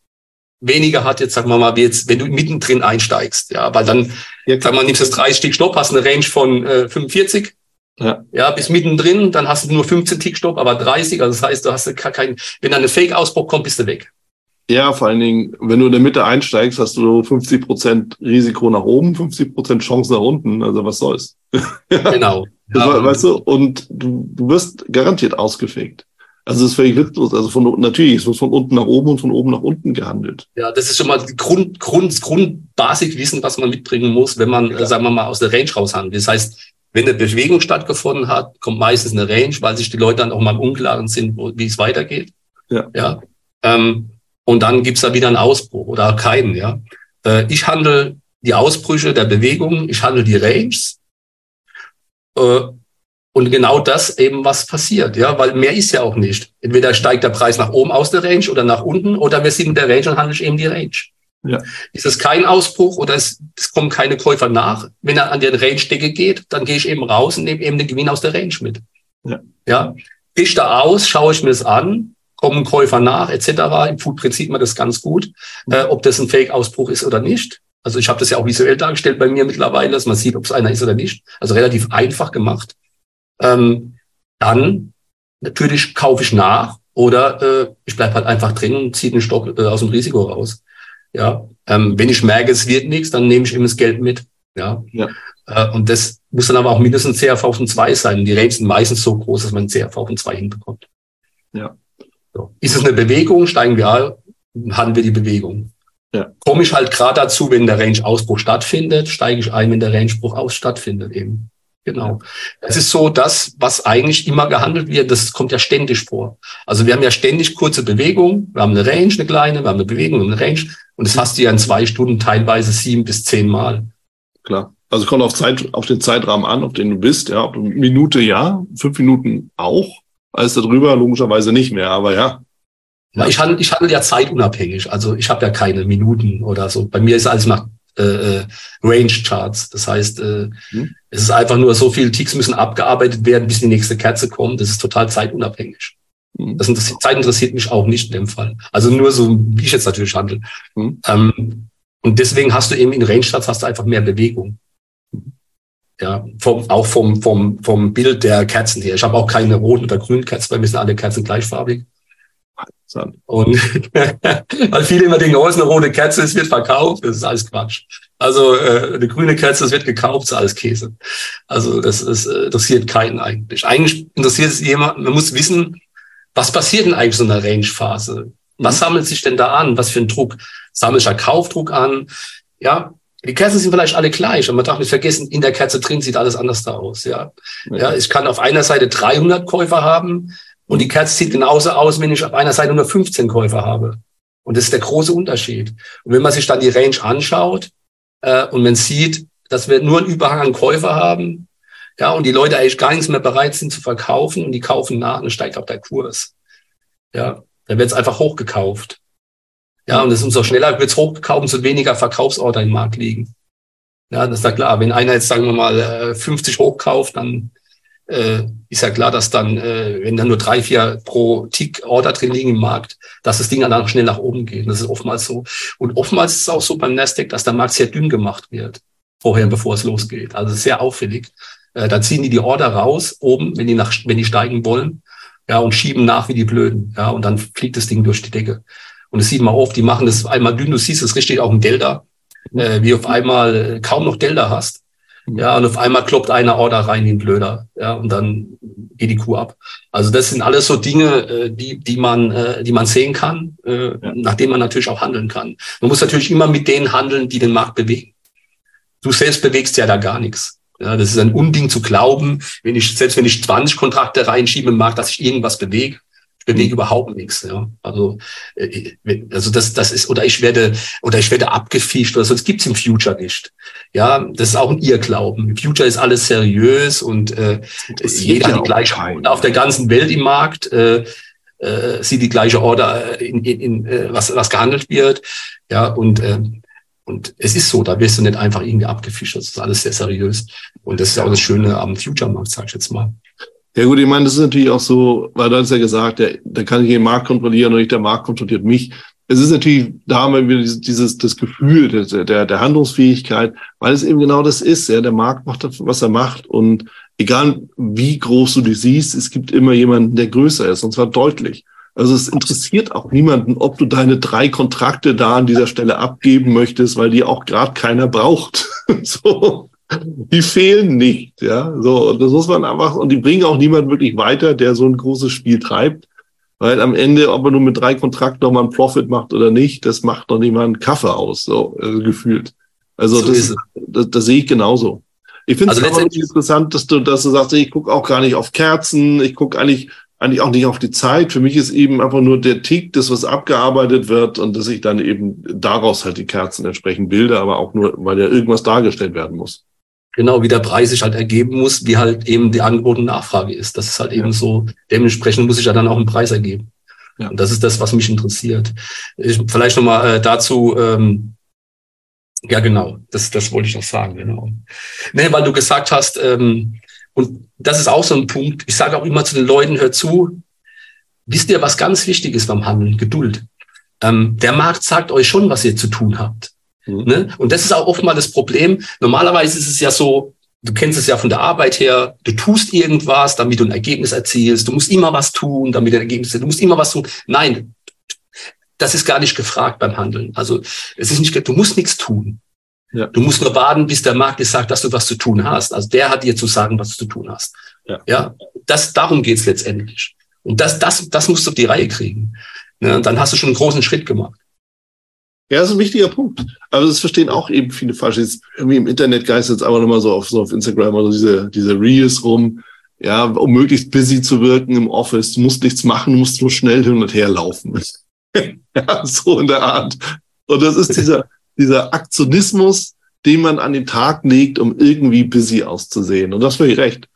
weniger hat, jetzt sagen wir mal, wie jetzt, wenn du mittendrin einsteigst, ja, weil dann, ja. sag mal, nimmst du das 30 Stück Stopp, hast eine Range von äh, 45, ja. ja, bis mittendrin, dann hast du nur 15 Tickstopp, aber 30. Also das heißt, du hast kein, wenn dann ein Fake-Ausbruch kommt, bist du weg. Ja, vor allen Dingen, wenn du in der Mitte einsteigst, hast du 50 Prozent Risiko nach oben, 50 Prozent Chance nach unten. Also was soll's? Genau. das war, weißt du, und du, du wirst garantiert ausgefegt. Also das ist völlig witzlos. Also von natürlich, es wird von unten nach oben und von oben nach unten gehandelt. Ja, das ist schon mal Grund, Grund, Grundbasikwissen, was man mitbringen muss, wenn man, ja. sagen wir mal, aus der Range raushandelt. Das heißt, wenn eine Bewegung stattgefunden hat, kommt meistens eine Range, weil sich die Leute dann auch mal im Unklaren sind, wo, wie es weitergeht. Ja. ja? Ähm, und dann gibt's da wieder einen Ausbruch oder keinen. Ja? Äh, ich handle die Ausbrüche der Bewegung, ich handle die Ranges. Äh, und genau das eben, was passiert, ja, weil mehr ist ja auch nicht. Entweder steigt der Preis nach oben aus der Range oder nach unten oder wir sind in der Range und handeln eben die Range. Ja. Ist es kein Ausbruch oder es, es kommen keine Käufer nach? Wenn er an den Range-Decke geht, dann gehe ich eben raus und nehme eben den Gewinn aus der Range mit. Ja. ja. Fisch da aus, schaue ich mir das an, kommen Käufer nach, etc. Im Foodprint sieht man das ganz gut, mhm. äh, ob das ein Fake-Ausbruch ist oder nicht. Also ich habe das ja auch visuell dargestellt bei mir mittlerweile, dass man sieht, ob es einer ist oder nicht. Also relativ einfach gemacht. Ähm, dann natürlich kaufe ich nach oder äh, ich bleibe halt einfach drin und ziehe den Stock äh, aus dem Risiko raus. Ja, ähm, wenn ich merke, es wird nichts, dann nehme ich eben das Geld mit. Ja. ja. Äh, und das muss dann aber auch mindestens CRV von zwei sein. Die Range sind meistens so groß, dass man CRV von zwei hinbekommt. Ja. So. Ist es eine Bewegung, steigen wir ein, haben wir die Bewegung. Ja. Komme ich halt gerade dazu, wenn der Range-Ausbruch stattfindet, steige ich ein, wenn der Range-Bruch aus stattfindet eben. Genau. Es ist so, das, was eigentlich immer gehandelt wird, das kommt ja ständig vor. Also wir haben ja ständig kurze Bewegungen. Wir haben eine Range, eine kleine, wir haben eine Bewegung, eine Range. Und das hast du ja in zwei Stunden teilweise sieben bis zehn Mal. Klar. Also kommt auf Zeit, auf den Zeitrahmen an, auf den du bist, ja. Minute ja, fünf Minuten auch. Alles darüber logischerweise nicht mehr, aber ja. ja ich handle, ich handle ja zeitunabhängig. Also ich habe ja keine Minuten oder so. Bei mir ist alles nach äh, äh Range Charts. Das heißt, äh, hm. es ist einfach nur so viele Ticks müssen abgearbeitet werden, bis die nächste Kerze kommt. Das ist total zeitunabhängig. Mhm. Das interessiert, Zeit interessiert mich auch nicht in dem Fall. Also nur so, wie ich jetzt natürlich handle. Mhm. Ähm, und deswegen hast du eben in Range-Stats hast du einfach mehr Bewegung. Ja, vom, auch vom, vom, vom Bild der Kerzen her. Ich habe auch keine roten oder grünen Kerzen, weil wir sind alle Kerzen gleichfarbig. Und weil viele immer denken, oh, ist eine rote Kerze, es wird verkauft, das ist alles Quatsch. Also äh, eine grüne Kerze, es wird gekauft, ist alles Käse. Also das, das äh, interessiert keinen eigentlich. Eigentlich interessiert es jemand, man muss wissen, was passiert denn eigentlich so in einer Range-Phase? Was mhm. sammelt sich denn da an? Was für ein Druck? Sammelt sich Kaufdruck an? Ja, die Kerzen sind vielleicht alle gleich, aber man darf nicht vergessen, in der Kerze drin sieht alles anders da aus. Ja, ja, ich kann auf einer Seite 300 Käufer haben und die Kerze sieht genauso aus, wenn ich auf einer Seite nur 15 Käufer habe. Und das ist der große Unterschied. Und wenn man sich dann die Range anschaut äh, und man sieht, dass wir nur einen Überhang an Käufer haben, Ja, und die Leute eigentlich gar nichts mehr bereit sind zu verkaufen und die kaufen nach und steigt auch der Kurs. Ja, dann wird es einfach hochgekauft. Ja, und es umso schneller wird es hochgekauft, umso weniger Verkaufsorder im Markt liegen. Ja, das ist ja klar. Wenn einer jetzt, sagen wir mal, 50 äh, hochkauft, dann äh, ist ja klar, dass dann, äh, wenn dann nur drei, vier pro Tick Order drin liegen im Markt, dass das Ding dann auch schnell nach oben geht. Das ist oftmals so. Und oftmals ist es auch so beim Nasdaq, dass der Markt sehr dünn gemacht wird, vorher, bevor es losgeht. Also sehr auffällig. Äh, da ziehen die die Order raus, oben, wenn die nach, wenn die steigen wollen, ja, und schieben nach wie die Blöden, ja, und dann fliegt das Ding durch die Decke. Und das sieht man oft, die machen das einmal dünn, du siehst es richtig auch im Delta, äh, wie auf einmal äh, kaum noch Delta hast ja, und auf einmal kloppt einer Order rein ein Blöder. Ja, und dann geht die Kuh ab. Also das sind alles so Dinge, äh, die, die man, äh, die man sehen kann, ja. nachdem man natürlich auch handeln kann. Man muss natürlich immer mit denen handeln, die den Markt bewegen. Du selbst bewegst ja da gar nichts. Ja, das ist ein Unding zu glauben, wenn ich, selbst wenn ich 20 Kontrakte reinschiebe im Markt, dass ich irgendwas bewege bewege überhaupt nichts. Ja. Also, äh, also das, das ist, oder ich werde, oder ich werde abgefischt oder so. Das gibt's im Future nicht. Ja, das ist auch ein Irrglauben. Im Future ist alles seriös und äh, jeder hat die gleiche Order auf der ganzen Welt im Markt. Äh, äh, sieht die gleiche Order, in, in, in äh, was, was gehandelt wird. Ja, und äh, und es ist so, da wirst du nicht einfach irgendwie abgefischt. Das ist alles sehr seriös. Und das ist auch das Schöne am Future-Markt, sag ich jetzt mal. Ja gut, ich meine, das ist natürlich auch so, weil du hast ja gesagt, der, da kann ich den Markt kontrollieren und nicht der Markt kontrolliert mich. Es ist natürlich, da haben wir dieses, dieses das Gefühl der, der, der Handlungsfähigkeit, weil es eben genau das ist. Ja, der Markt macht, was er macht und egal wie groß du dich siehst, es gibt immer jemanden, der größer ist und zwar deutlich. Also es interessiert auch niemanden, ob du deine drei Kontrakte da an dieser Stelle abgeben möchtest, weil die auch gerade keiner braucht. so die fehlen nicht, ja. So, und das muss man einfach, und die bringen auch niemand wirklich weiter, der so ein großes Spiel treibt. Weil am Ende, ob er nur mit drei Kontrakten nochmal einen Profit macht oder nicht, das macht doch niemand einen Kaffee aus, so also gefühlt. Also so das, das, das, sehe ich genauso. Ich finde es also interessant, dass du, dass du sagst, ich gucke auch gar nicht auf Kerzen, ich gucke eigentlich, eigentlich auch nicht auf die Zeit. Für mich ist eben einfach nur der Tick, das, was abgearbeitet wird und dass ich dann eben daraus halt die Kerzen entsprechend bilde, aber auch nur, weil ja irgendwas dargestellt werden muss genau wie der Preis sich halt ergeben muss, wie halt eben die Angebot und Nachfrage ist. Das ist halt eben so, dementsprechend muss sich ja dann auch ein Preis ergeben. Ja. Und das ist das, was mich interessiert. Ich, vielleicht nochmal äh, dazu, ähm, ja genau, das, das wollte ich noch sagen, genau. Nee, weil du gesagt hast, ähm, und das ist auch so ein Punkt, ich sage auch immer zu den Leuten, hört zu, wisst ihr, was ganz wichtig ist beim Handeln? Geduld. Ähm, der Markt sagt euch schon, was ihr zu tun habt. Mhm. Ne? Und das ist auch oft mal das Problem. Normalerweise ist es ja so, du kennst es ja von der Arbeit her, du tust irgendwas, damit du ein Ergebnis erzielst. Du musst immer was tun, damit du ein Ergebnis erzielst. Du musst immer was tun. Nein, das ist gar nicht gefragt beim Handeln. Also es ist nicht, du musst nichts tun. Ja. Du musst nur warten, bis der Markt dir sagt, dass du was zu tun hast. Also der hat dir zu sagen, was du zu tun hast. Ja, ja das, darum geht's letztendlich. Und das, das, das musst du auf die Reihe kriegen. Ja, dann hast du schon einen großen Schritt gemacht. Ja, das ist ein wichtiger Punkt. Aber das verstehen auch eben viele falsch. Jetzt irgendwie im Internet geistert es aber nochmal so auf, so auf Instagram oder diese, diese Reels rum. Ja, um möglichst busy zu wirken im Office. Du musst nichts machen, du musst nur schnell hin und her laufen. ja, so in der Art. Und das ist dieser, dieser Aktionismus, den man an den Tag legt, um irgendwie busy auszusehen. Und das völlig recht.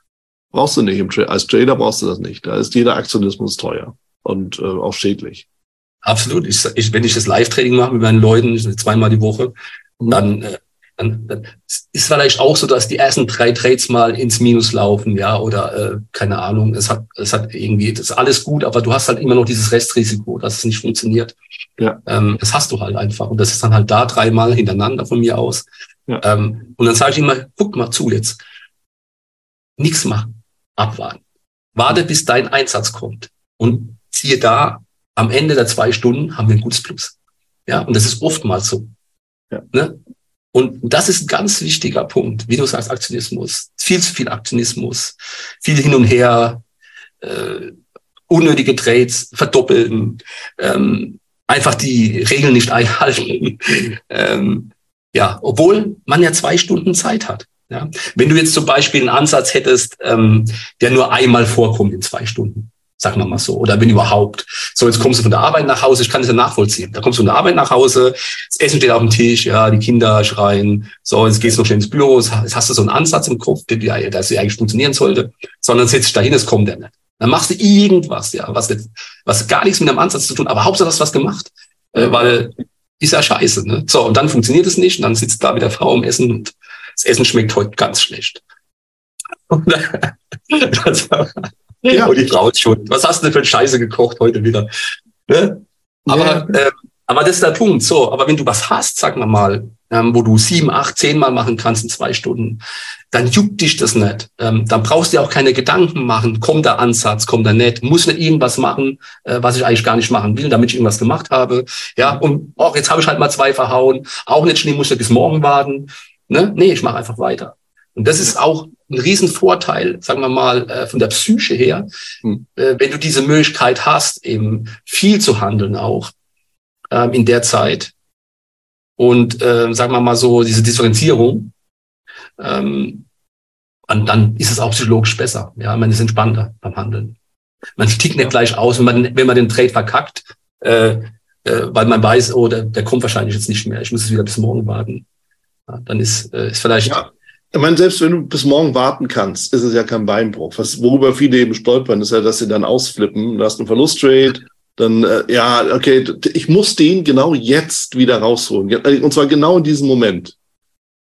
Brauchst du nicht. Als Trader brauchst du das nicht. Da ist jeder Aktionismus teuer und äh, auch schädlich. Absolut. Ich, ich, wenn ich das Live-Training mache mit meinen Leuten, zweimal die Woche, mhm. dann, äh, dann, dann ist vielleicht auch so, dass die ersten drei Trades mal ins Minus laufen, ja, oder äh, keine Ahnung, es hat, es hat irgendwie, das ist alles gut, aber du hast halt immer noch dieses Restrisiko, dass es nicht funktioniert. Ja. Ähm, das hast du halt einfach. Und das ist dann halt da dreimal hintereinander von mir aus. Ja. Ähm, und dann sage ich immer, guck mal zu jetzt. Nichts machen. Abwarten. Warte, bis dein Einsatz kommt. Und siehe da, am Ende der zwei Stunden haben wir ein gutes Plus. Ja, und das ist oftmals so. Ja. Ne? Und das ist ein ganz wichtiger Punkt, wie du sagst, Aktionismus. Viel zu viel Aktionismus, viel hin und her, äh, unnötige Trades verdoppeln, ähm, einfach die Regeln nicht einhalten. ähm, ja, obwohl man ja zwei Stunden Zeit hat. Ja? Wenn du jetzt zum Beispiel einen Ansatz hättest, ähm, der nur einmal vorkommt in zwei Stunden, sagen wir mal so, oder wenn überhaupt. So, jetzt kommst du von der Arbeit nach Hause, ich kann das ja nachvollziehen. Da kommst du von der Arbeit nach Hause, das Essen steht auf dem Tisch, ja, die Kinder schreien, so, jetzt gehst du noch schnell ins Büro, jetzt hast du so einen Ansatz im Kopf, der, der eigentlich funktionieren sollte, sondern sitzt dahin, es kommt ja nicht. Dann machst du irgendwas, ja, was, was gar nichts mit einem Ansatz zu tun, aber Hauptsache du hast was gemacht, äh, weil ist ja scheiße. Ne? So, und dann funktioniert es nicht und dann sitzt da wieder Frau am Essen und das Essen schmeckt heute ganz schlecht. Und, ja. und die Frau ist schon, was hast du denn für eine Scheiße gekocht heute wieder? Ne? Aber, ja. äh, aber das ist der Punkt. So, aber wenn du was hast, sagen wir mal, ähm, wo du sieben, acht, zehn Mal machen kannst in zwei Stunden, dann juckt dich das nicht. Ähm, dann brauchst du dir auch keine Gedanken machen, kommt der Ansatz, kommt der nicht, muss nicht irgendwas machen, äh, was ich eigentlich gar nicht machen will, damit ich irgendwas gemacht habe. Ja, und auch jetzt habe ich halt mal zwei verhauen, auch nicht schnell, muss ich bis morgen warten. Ne? Nee, ich mache einfach weiter. Und das ist auch ein Riesenvorteil, sagen wir mal, äh, von der Psyche her, hm. äh, wenn du diese Möglichkeit hast, eben viel zu handeln auch ähm, in der Zeit. Und äh, sagen wir mal so, diese Differenzierung, ähm, und dann ist es auch psychologisch besser. Ja, man ist entspannter beim Handeln. Man tickt nicht gleich aus, wenn man, wenn man den Trade verkackt, äh, äh, weil man weiß, oh, der, der kommt wahrscheinlich jetzt nicht mehr. Ich muss es wieder bis morgen warten. Ja, dann ist, äh, ist vielleicht. Ja. Ich meine, selbst wenn du bis morgen warten kannst, ist es ja kein Beinbruch. Was, worüber viele eben stolpern, ist ja, dass sie dann ausflippen. Du hast einen Verlusttrade, dann, äh, ja, okay, ich muss den genau jetzt wieder rausholen. Und zwar genau in diesem Moment.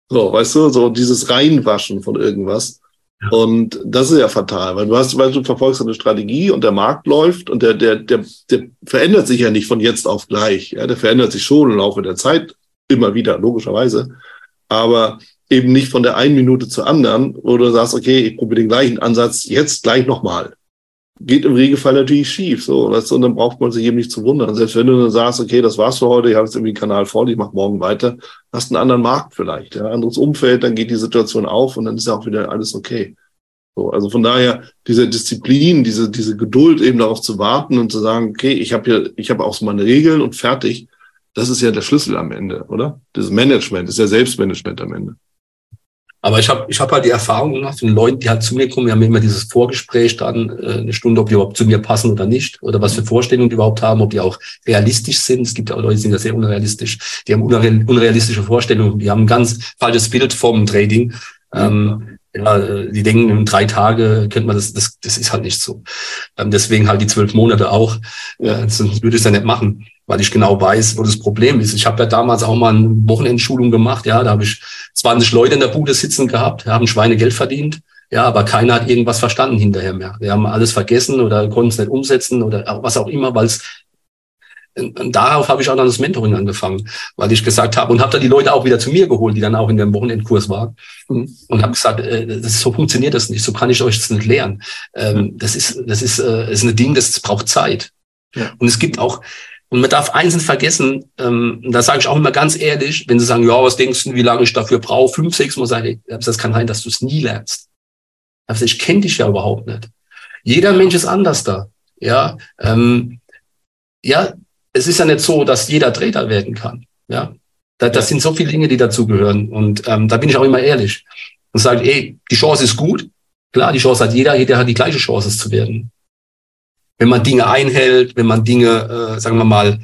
So, weißt du, so dieses Reinwaschen von irgendwas. Ja. Und das ist ja fatal, weil du hast, weil du verfolgst eine Strategie und der Markt läuft und der, der, der, der verändert sich ja nicht von jetzt auf gleich. Ja, der verändert sich schon im Laufe der Zeit immer wieder, logischerweise. Aber eben nicht von der einen Minute zur anderen, wo du sagst, okay, ich probiere den gleichen Ansatz jetzt gleich nochmal geht im Regelfall natürlich schief. So, weißt du, und dann braucht man sich eben nicht zu wundern. Selbst wenn du dann sagst, okay, das war's für heute, ich habe jetzt irgendwie einen Kanal voll, ich mache morgen weiter, hast einen anderen Markt vielleicht, ja, anderes Umfeld, dann geht die Situation auf und dann ist ja auch wieder alles okay. So, also von daher diese Disziplin, diese diese Geduld eben darauf zu warten und zu sagen, okay, ich habe hier, ich habe auch so meine Regeln und fertig. Das ist ja der Schlüssel am Ende, oder? Das Management, ist ja Selbstmanagement am Ende. Aber ich habe ich hab halt die Erfahrung gemacht von Leuten, die halt zu mir kommen, wir haben immer dieses Vorgespräch dann, äh, eine Stunde, ob die überhaupt zu mir passen oder nicht, oder was für Vorstellungen die überhaupt haben, ob die auch realistisch sind. Es gibt ja auch Leute, die sind ja sehr unrealistisch, die haben unrealistische Vorstellungen, die haben ein ganz falsches Bild vom Trading. Ähm, ja, äh, die denken, in drei Tage könnte man das, das, das ist halt nicht so. Ähm, deswegen halt die zwölf Monate auch, äh, sonst würde ich es ja nicht machen weil ich genau weiß, wo das Problem ist. Ich habe ja damals auch mal eine Wochenendschulung gemacht, ja, da habe ich 20 Leute in der Bude sitzen gehabt, haben Schweinegeld verdient, ja, aber keiner hat irgendwas verstanden hinterher mehr. Wir haben alles vergessen oder konnten es nicht umsetzen oder was auch immer, weil es und darauf habe ich auch dann das Mentoring angefangen, weil ich gesagt habe und habe dann die Leute auch wieder zu mir geholt, die dann auch in dem Wochenendkurs waren mhm. und habe gesagt, äh, das, so funktioniert das nicht, so kann ich euch das nicht lernen. Ähm, das ist das ist äh, ist ein Ding, das braucht Zeit. Ja. Und es gibt auch und man darf eins nicht vergessen, ähm, da sage ich auch immer ganz ehrlich, wenn sie sagen, ja, was denkst du, wie lange ich dafür brauche? Fünf, sechs Mal sage ich, das kann sein, dass du es nie lernst. Also ich kenne dich ja überhaupt nicht. Jeder Mensch ist anders da. Ja, ähm, ja, es ist ja nicht so, dass jeder Trader werden kann. Ja, da, das sind so viele Dinge, die dazugehören. Und ähm, da bin ich auch immer ehrlich und sage, ey, die Chance ist gut. Klar, die Chance hat jeder, jeder hat die gleiche Chance, es zu werden wenn man Dinge einhält, wenn man Dinge, äh, sagen wir mal,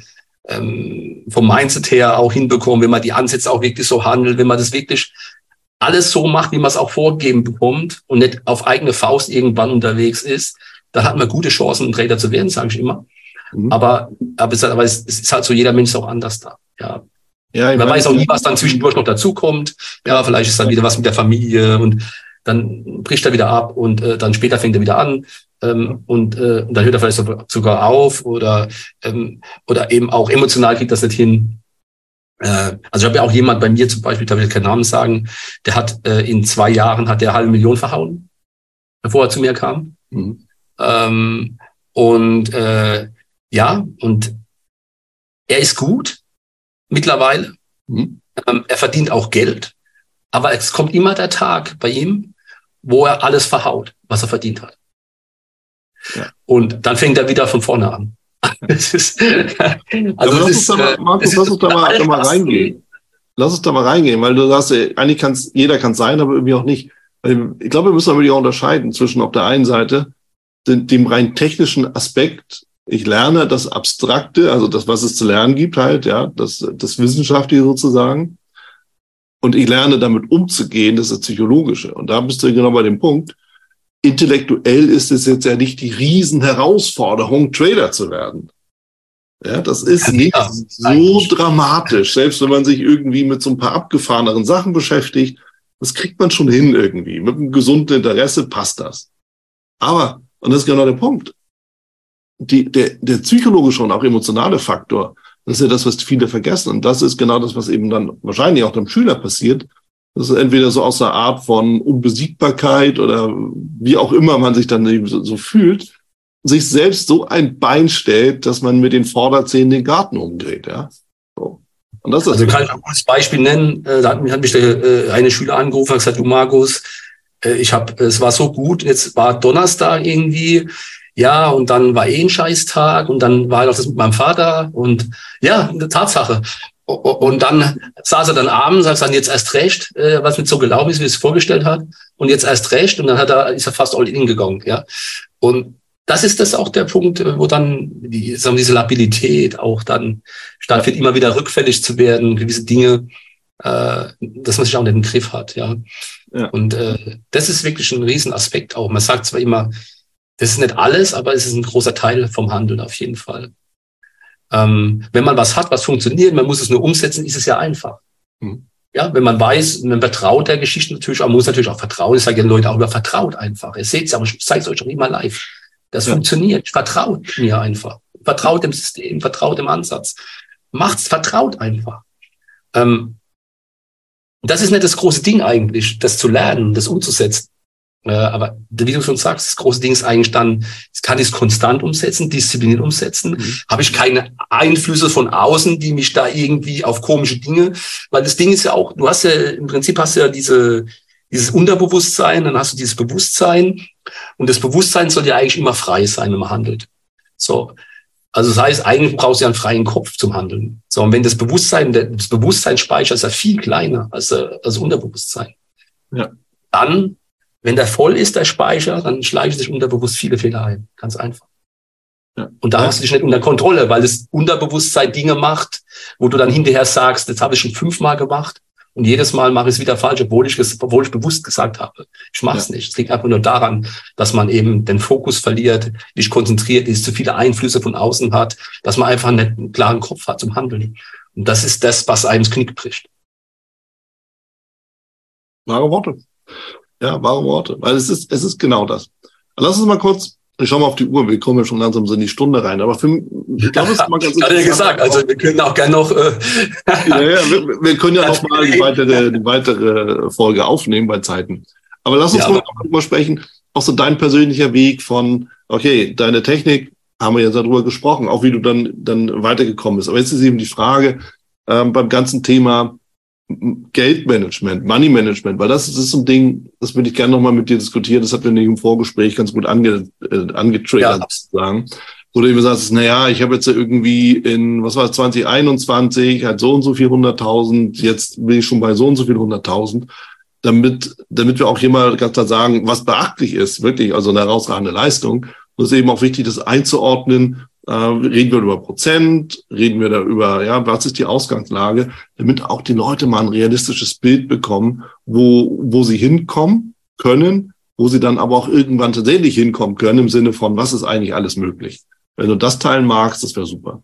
ähm, vom Mindset her auch hinbekommt, wenn man die Ansätze auch wirklich so handelt, wenn man das wirklich alles so macht, wie man es auch vorgegeben bekommt und nicht auf eigene Faust irgendwann unterwegs ist, dann hat man gute Chancen, ein Trader zu werden, sage ich immer. Mhm. Aber, aber, es, aber es, ist halt so, jeder Mensch ist auch anders da. Ja. Ja, man weiß auch nie, was dann zwischendurch noch dazukommt. Ja, vielleicht ist dann wieder was mit der Familie und dann bricht er wieder ab und äh, dann später fängt er wieder an ähm, und, äh, und dann hört er vielleicht sogar auf oder, ähm, oder eben auch emotional kriegt das nicht hin. Äh, also ich habe ja auch jemand bei mir zum Beispiel, da will ich keinen Namen sagen, der hat äh, in zwei Jahren hat der halbe Million verhauen, bevor er zu mir kam. Mhm. Ähm, und äh, ja, und er ist gut mittlerweile. Mhm. Ähm, er verdient auch Geld. Aber es kommt immer der Tag bei ihm, wo er alles verhaut, was er verdient hat. Und dann fängt er wieder von vorne an. das ist, also lass uns da mal, äh, Markus, lass uns da mal, mal reingehen. Lass uns da mal reingehen, weil du sagst, eigentlich kann jeder kann sein, aber irgendwie auch nicht. Ich glaube, wir müssen aber auch unterscheiden zwischen auf der einen Seite dem rein technischen Aspekt. Ich lerne das Abstrakte, also das, was es zu lernen gibt halt, ja, das, das Wissenschaftliche sozusagen. Und ich lerne damit umzugehen, das ist das Psychologische. Und da bist du genau bei dem Punkt. Intellektuell ist es jetzt ja nicht die Riesenherausforderung, Trader zu werden. Ja, das ist nicht ja, so dramatisch. Selbst wenn man sich irgendwie mit so ein paar abgefahreneren Sachen beschäftigt, das kriegt man schon hin irgendwie. Mit einem gesunden Interesse passt das. Aber, und das ist genau der Punkt, die, der, der psychologische und auch emotionale Faktor, das ist ja das, was viele vergessen. Und das ist genau das, was eben dann wahrscheinlich auch dem Schüler passiert. Das ist entweder so aus der Art von Unbesiegbarkeit oder wie auch immer man sich dann eben so, so fühlt, sich selbst so ein Bein stellt, dass man mit den Vorderzähnen den Garten umdreht. Ja? So. Und das ist also kann ich ein gutes Beispiel nennen. Äh, da hat mich der, äh, eine Schüler angerufen und gesagt, du Markus, äh, ich habe, es war so gut, jetzt war Donnerstag irgendwie, ja, und dann war eh ein Scheißtag und dann war noch das mit meinem Vater und ja, eine Tatsache. Und dann saß er dann abends, sagt dann jetzt erst recht, was mit so gelaufen ist, wie es vorgestellt hat. Und jetzt erst recht. Und dann hat er, ist er fast all in gegangen, ja. Und das ist das auch der Punkt, wo dann die, sagen wir, diese Labilität auch dann stattfindet, immer wieder rückfällig zu werden, gewisse Dinge, äh, dass man sich auch nicht im Griff hat, ja. ja. Und äh, das ist wirklich ein Riesenaspekt auch. Man sagt zwar immer, das ist nicht alles, aber es ist ein großer Teil vom Handeln auf jeden Fall. Ähm, wenn man was hat, was funktioniert, man muss es nur umsetzen, ist es ja einfach. Mhm. Ja, wenn man weiß, man vertraut der Geschichte natürlich, man muss natürlich auch vertrauen. Ich sage den Leuten auch über vertraut einfach. Ihr seht es, aber ich zeige es euch auch immer live. Das ja. funktioniert. Vertraut mir einfach. Vertraut dem System, vertraut dem Ansatz. Macht's, vertraut einfach. Ähm, das ist nicht das große Ding eigentlich, das zu lernen, das umzusetzen. Äh, aber wie du schon sagst, das große Ding ist eigentlich dann, kann ich es konstant umsetzen, diszipliniert umsetzen? Mhm. Habe ich keine Einflüsse von außen, die mich da irgendwie auf komische Dinge, weil das Ding ist ja auch, du hast ja, im Prinzip hast du ja diese, dieses Unterbewusstsein, dann hast du dieses Bewusstsein und das Bewusstsein soll ja eigentlich immer frei sein, wenn man handelt. So. Also das heißt, eigentlich brauchst du ja einen freien Kopf zum Handeln. So, und wenn das Bewusstsein, das Bewusstseinsspeicher ist ja viel kleiner als das Unterbewusstsein. Ja. Dann, wenn der voll ist, der Speicher, dann schleichen sich unterbewusst viele Fehler ein. Ganz einfach. Ja. Und da ja. hast du dich nicht unter Kontrolle, weil das Unterbewusstsein Dinge macht, wo du dann hinterher sagst, das habe ich schon fünfmal gemacht und jedes Mal mache ich es wieder falsch, obwohl ich, obwohl ich bewusst gesagt habe. Ich mache es ja. nicht. Es liegt einfach nur daran, dass man eben den Fokus verliert, nicht konzentriert ist, zu viele Einflüsse von außen hat, dass man einfach nicht einen klaren Kopf hat zum Handeln. Und das ist das, was einem das Knick bricht. Wahre Worte. Ja, wahre Worte. Weil es ist, es ist genau das. Lass uns mal kurz ich schau mal auf die Uhr, wir kommen ja schon langsam so in die Stunde rein. Aber für ich glaube, es ist mal ganz Ich hatte ja gesagt, also wir können auch gerne noch. Äh ja, ja, wir, wir können ja noch mal die weitere, die weitere Folge aufnehmen bei Zeiten. Aber lass uns ja, mal darüber sprechen, auch so dein persönlicher Weg von, okay, deine Technik, haben wir jetzt darüber gesprochen, auch wie du dann, dann weitergekommen bist. Aber jetzt ist eben die Frage ähm, beim ganzen Thema Geldmanagement, Money Management, weil das, ist so ein Ding, das würde ich gerne nochmal mit dir diskutieren. Das hat wir im Vorgespräch ganz gut ange, äh, angetriggert, ja. sozusagen. Wo du eben sagst, naja, ich habe jetzt irgendwie in, was war es, 2021, halt so und so viel hunderttausend, jetzt bin ich schon bei so und so viel hunderttausend, damit, damit wir auch hier mal ganz klar sagen, was beachtlich ist, wirklich, also eine herausragende Leistung. Und es ist eben auch wichtig, das einzuordnen, äh, reden wir über Prozent, reden wir da über, ja, was ist die Ausgangslage, damit auch die Leute mal ein realistisches Bild bekommen, wo, wo sie hinkommen können, wo sie dann aber auch irgendwann tatsächlich hinkommen können, im Sinne von, was ist eigentlich alles möglich. Wenn du das teilen magst, das wäre super.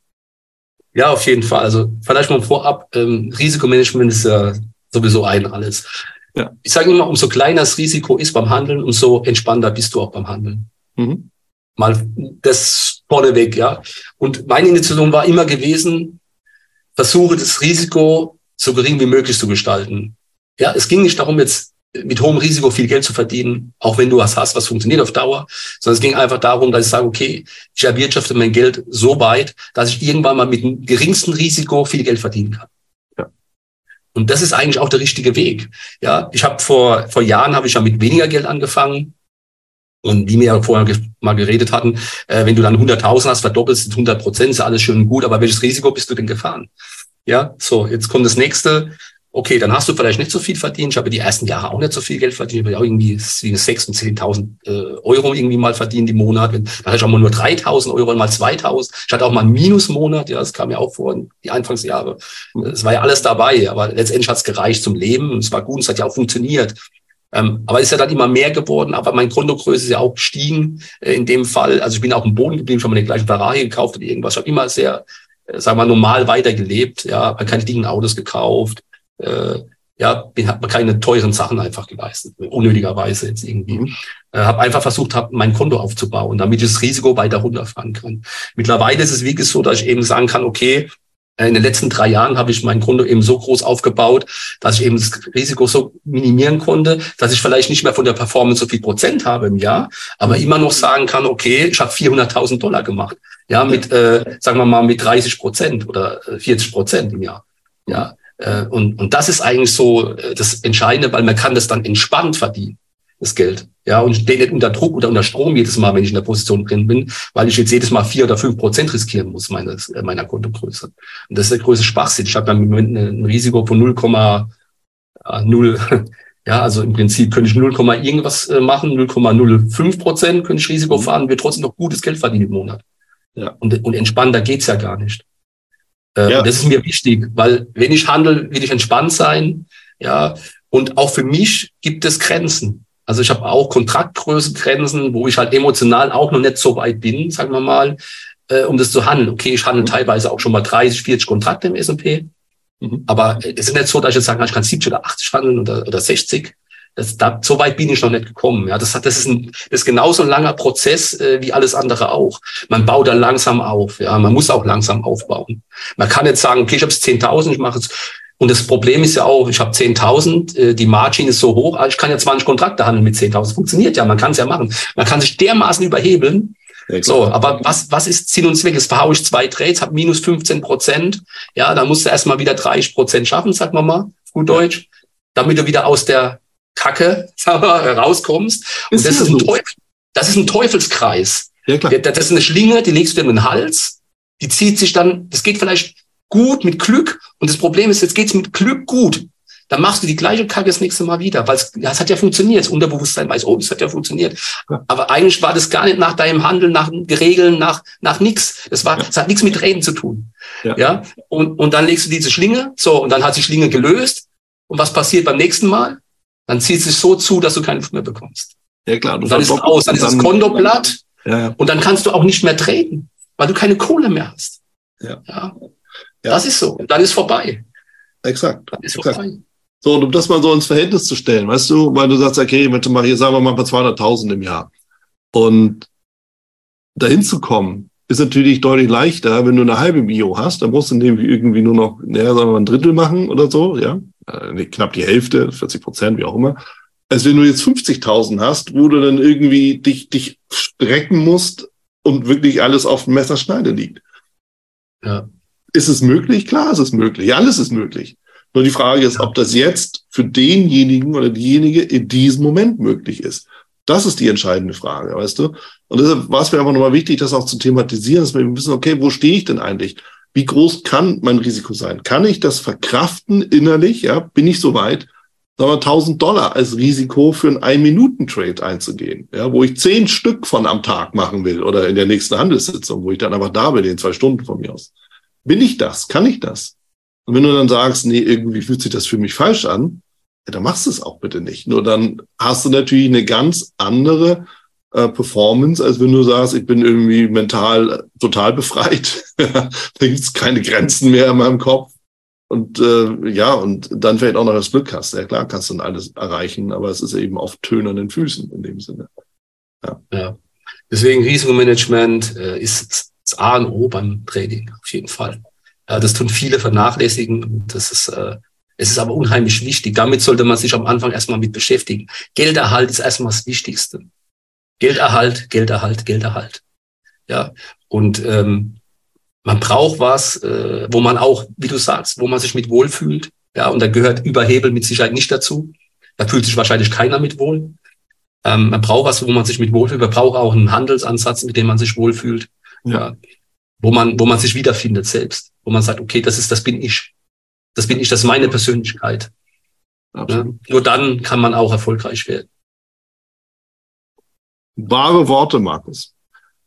Ja, auf jeden Fall. Also vielleicht mal vorab, ähm, Risikomanagement ist ja sowieso ein alles. Ja. Ich sage immer, umso kleiner das Risiko ist beim Handeln, umso entspannter bist du auch beim Handeln. Mhm. Mal das vorneweg, ja. Und meine Intention war immer gewesen, versuche das Risiko so gering wie möglich zu gestalten. Ja, es ging nicht darum, jetzt mit hohem Risiko viel Geld zu verdienen, auch wenn du was hast, was funktioniert auf Dauer, sondern es ging einfach darum, dass ich sage, okay, ich erwirtschafte mein Geld so weit, dass ich irgendwann mal mit dem geringsten Risiko viel Geld verdienen kann. Ja. Und das ist eigentlich auch der richtige Weg. Ja, ich habe vor vor Jahren habe ich ja mit weniger Geld angefangen, und wie wir ja vorher mal geredet hatten, äh, wenn du dann 100.000 hast, verdoppelst du 100 Prozent, ist alles schön und gut, aber welches Risiko bist du denn gefahren? Ja, so, jetzt kommt das nächste. Okay, dann hast du vielleicht nicht so viel verdient. Ich habe die ersten Jahre auch nicht so viel Geld verdient. Ich habe auch irgendwie 6.000 und 10.000 äh, Euro irgendwie mal verdient im Monat. Dann hatte ich auch mal nur 3.000 Euro, mal 2.000. Ich hatte auch mal einen Minusmonat. Ja, das kam ja auch vor, die Anfangsjahre. Es war ja alles dabei. Aber letztendlich hat es gereicht zum Leben. Es war gut. Es hat ja auch funktioniert. Ähm, aber ist ja dann immer mehr geworden. Aber mein Kontogröße ist ja auch gestiegen äh, in dem Fall. Also ich bin auch im Boden geblieben. Habe mir den gleichen Ferrari gekauft oder irgendwas. Ich habe immer sehr, äh, sagen wir mal, normal weitergelebt. Ja, habe keine dicken Autos gekauft äh, ja, hat man keine teuren Sachen einfach geleistet, unnötigerweise jetzt irgendwie. Mhm. Äh, habe einfach versucht, hab mein Konto aufzubauen, damit ich das Risiko weiter runterfahren kann. Mittlerweile ist es wirklich so, dass ich eben sagen kann, okay, in den letzten drei Jahren habe ich mein Konto eben so groß aufgebaut, dass ich eben das Risiko so minimieren konnte, dass ich vielleicht nicht mehr von der Performance so viel Prozent habe im Jahr, aber immer noch sagen kann, okay, ich habe 400.000 Dollar gemacht, ja, mit, äh, sagen wir mal, mit 30 Prozent oder 40 äh, Prozent im Jahr. Ja, äh, und, und das ist eigentlich so äh, das Entscheidende, weil man kann das dann entspannt verdienen, das Geld. Ja, und stehe nicht unter Druck oder unter Strom jedes Mal, wenn ich in der Position drin bin, weil ich jetzt jedes Mal vier oder fünf Prozent riskieren muss meines, äh, meiner Kontogröße. Und das ist der größte Schwachsinn. Ich habe im Moment ein Risiko von 0,0 Ja, also im Prinzip könnte ich 0, irgendwas machen, 0,05 Prozent könnte ich Risiko mhm. fahren, wir trotzdem noch gutes Geld verdienen im Monat. Ja. Und, und entspannter geht's ja gar nicht. Äh, ja. das ist mir wichtig, weil wenn ich handle, will ich entspannt sein. Ja, und auch für mich gibt es Grenzen. Also ich habe auch Kontraktgrößengrenzen, wo ich halt emotional auch noch nicht so weit bin, sagen wir mal, äh, um das zu handeln. Okay, ich handle mhm. teilweise auch schon mal 30, 40 Kontrakte im S&P. Mhm. Aber es ist nicht so, dass ich jetzt sagen kann, ich kann 70 oder 80 handeln oder, oder 60. Das, da, so weit bin ich noch nicht gekommen. Ja, das, hat, das, ist ein, das ist genauso ein langer Prozess äh, wie alles andere auch. Man baut da langsam auf. Ja, man muss auch langsam aufbauen. Man kann jetzt sagen, okay, ich habe es 10.000, ich mache jetzt und das Problem ist ja auch, ich habe 10.000, äh, die Margin ist so hoch, also ich kann ja 20 Kontrakte handeln mit 10.000. Funktioniert ja, man kann es ja machen. Man kann sich dermaßen überhebeln. Ja, so, aber was, was ist Sinn und Zweck? Jetzt verhaue ich zwei Trades, habe minus 15 Prozent. Ja, da musst du erstmal wieder 30 Prozent schaffen, sagen wir mal, gut Deutsch, damit du wieder aus der Kacke rauskommst. Und das ist, ein Teufel, das ist ein Teufelskreis. Ja, klar. Das ist eine Schlinge, die legst du dir in den Hals, die zieht sich dann, das geht vielleicht gut mit Glück. Und das Problem ist, jetzt geht's mit Glück gut. Dann machst du die gleiche Kacke das nächste Mal wieder, weil es, ja, hat ja funktioniert. Das Unterbewusstsein weiß, oh, das hat ja funktioniert. Ja. Aber eigentlich war das gar nicht nach deinem Handeln, nach Regeln, nach, nach nichts. Das war, ja. das hat nichts mit Reden zu tun. Ja. ja? Und, und dann legst du diese Schlinge, so, und dann hat die Schlinge gelöst. Und was passiert beim nächsten Mal? Dann zieht es sich so zu, dass du keinen mehr bekommst. Ja, klar. Und dann ist es aus, dann ist das Konto platt. Ja, ja. Und dann kannst du auch nicht mehr treten, weil du keine Kohle mehr hast. Ja. ja. Das ist so. Und dann ist vorbei. Exakt. Dann ist Exakt. vorbei. So, und um das mal so ins Verhältnis zu stellen, weißt du, weil du sagst, okay, wenn du mal hier, sagen wir mal, bei 200.000 im Jahr. Und dahin zu kommen, ist natürlich deutlich leichter, wenn du eine halbe Bio hast, dann musst du nämlich irgendwie nur noch, naja, sagen wir mal, ein Drittel machen oder so, ja äh, knapp die Hälfte, 40 Prozent, wie auch immer. Als wenn du jetzt 50.000 hast, wo du dann irgendwie dich, dich strecken musst und wirklich alles auf dem Messerschneide liegt. Ja. Ist es möglich? Klar ist es möglich. Alles ist möglich. Nur die Frage ist, ob das jetzt für denjenigen oder diejenige in diesem Moment möglich ist. Das ist die entscheidende Frage, weißt du? Und deshalb war es mir einfach nochmal wichtig, das auch zu thematisieren, dass wir wissen, okay, wo stehe ich denn eigentlich? wie groß kann mein Risiko sein? Kann ich das verkraften innerlich? Ja, bin ich so weit, sagen wir 1000 Dollar als Risiko für einen Ein-Minuten-Trade einzugehen, ja, wo ich zehn Stück von am Tag machen will oder in der nächsten Handelssitzung, wo ich dann einfach da bin, in zwei Stunden von mir aus. Bin ich das? Kann ich das? Und wenn du dann sagst, nee, irgendwie fühlt sich das für mich falsch an, ja, dann machst du es auch bitte nicht. Nur dann hast du natürlich eine ganz andere äh, Performance, als wenn du sagst, ich bin irgendwie mental total befreit. da gibt es keine Grenzen mehr in meinem Kopf. Und äh, ja, und dann vielleicht auch noch das Glück hast. Ja klar, kannst du dann alles erreichen, aber es ist eben auf tönernen Füßen in dem Sinne. Ja. ja. Deswegen Risikomanagement äh, ist das A und O beim Trading, auf jeden Fall. Ja, das tun viele vernachlässigen. Das ist, äh, es ist aber unheimlich wichtig. Damit sollte man sich am Anfang erstmal mit beschäftigen. Gelderhalt ist erstmal das Wichtigste. Gelderhalt, Gelderhalt, Gelderhalt. Ja, und ähm, man braucht was, äh, wo man auch, wie du sagst, wo man sich mit wohlfühlt. Ja, und da gehört Überhebel mit Sicherheit nicht dazu. Da fühlt sich wahrscheinlich keiner mit wohl. Ähm, man braucht was, wo man sich mit wohlfühlt. Man braucht auch einen Handelsansatz, mit dem man sich wohlfühlt. Ja. ja. Wo man, wo man sich wiederfindet selbst. Wo man sagt, okay, das ist, das bin ich. das bin ich, das ist meine Persönlichkeit. Ja, nur dann kann man auch erfolgreich werden. Wahre Worte, Markus.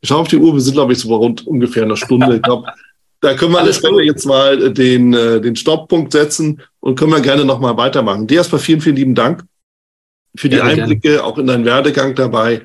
Ich schaue auf die Uhr, wir sind, glaube ich, so rund ungefähr eine Stunde. Ich glaube, da können wir alles Stelle jetzt mal den, äh, den Stopppunkt setzen und können wir gerne nochmal weitermachen. Dir erstmal vielen, vielen lieben Dank für die gerne, Einblicke, gerne. auch in deinen Werdegang dabei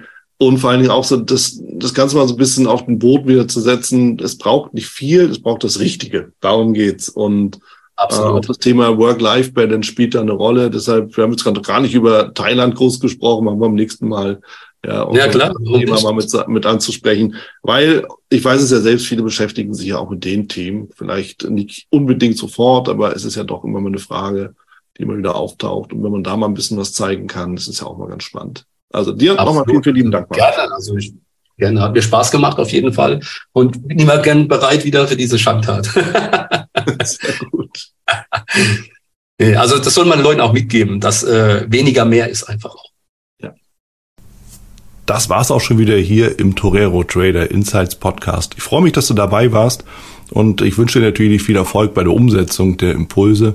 und vor allen Dingen auch so das, das Ganze mal so ein bisschen auf den Boden wieder zu setzen. Es braucht nicht viel, es braucht das Richtige. Darum geht's. Und Absolut. Äh, das Thema Work-Life-Balance spielt da eine Rolle. Deshalb, wir haben jetzt gerade gar nicht über Thailand groß gesprochen, machen wir beim nächsten Mal. Ja, um ja klar. Thema mal mit, mit anzusprechen. Weil ich weiß es ja selbst, viele beschäftigen sich ja auch mit den Themen. Vielleicht nicht unbedingt sofort, aber es ist ja doch immer mal eine Frage, die immer wieder auftaucht. Und wenn man da mal ein bisschen was zeigen kann, das ist ja auch mal ganz spannend. Also dir nochmal vielen, vielen lieben Dank. Gerne. Also ich gerne. Hat mir Spaß gemacht auf jeden Fall. Und bin immer gern bereit wieder für diese Schandtat. Sehr gut. also das soll man den Leuten auch mitgeben, dass äh, weniger mehr ist einfach auch. Ja. Das war's auch schon wieder hier im Torero Trader Insights Podcast. Ich freue mich, dass du dabei warst und ich wünsche dir natürlich viel Erfolg bei der Umsetzung der Impulse.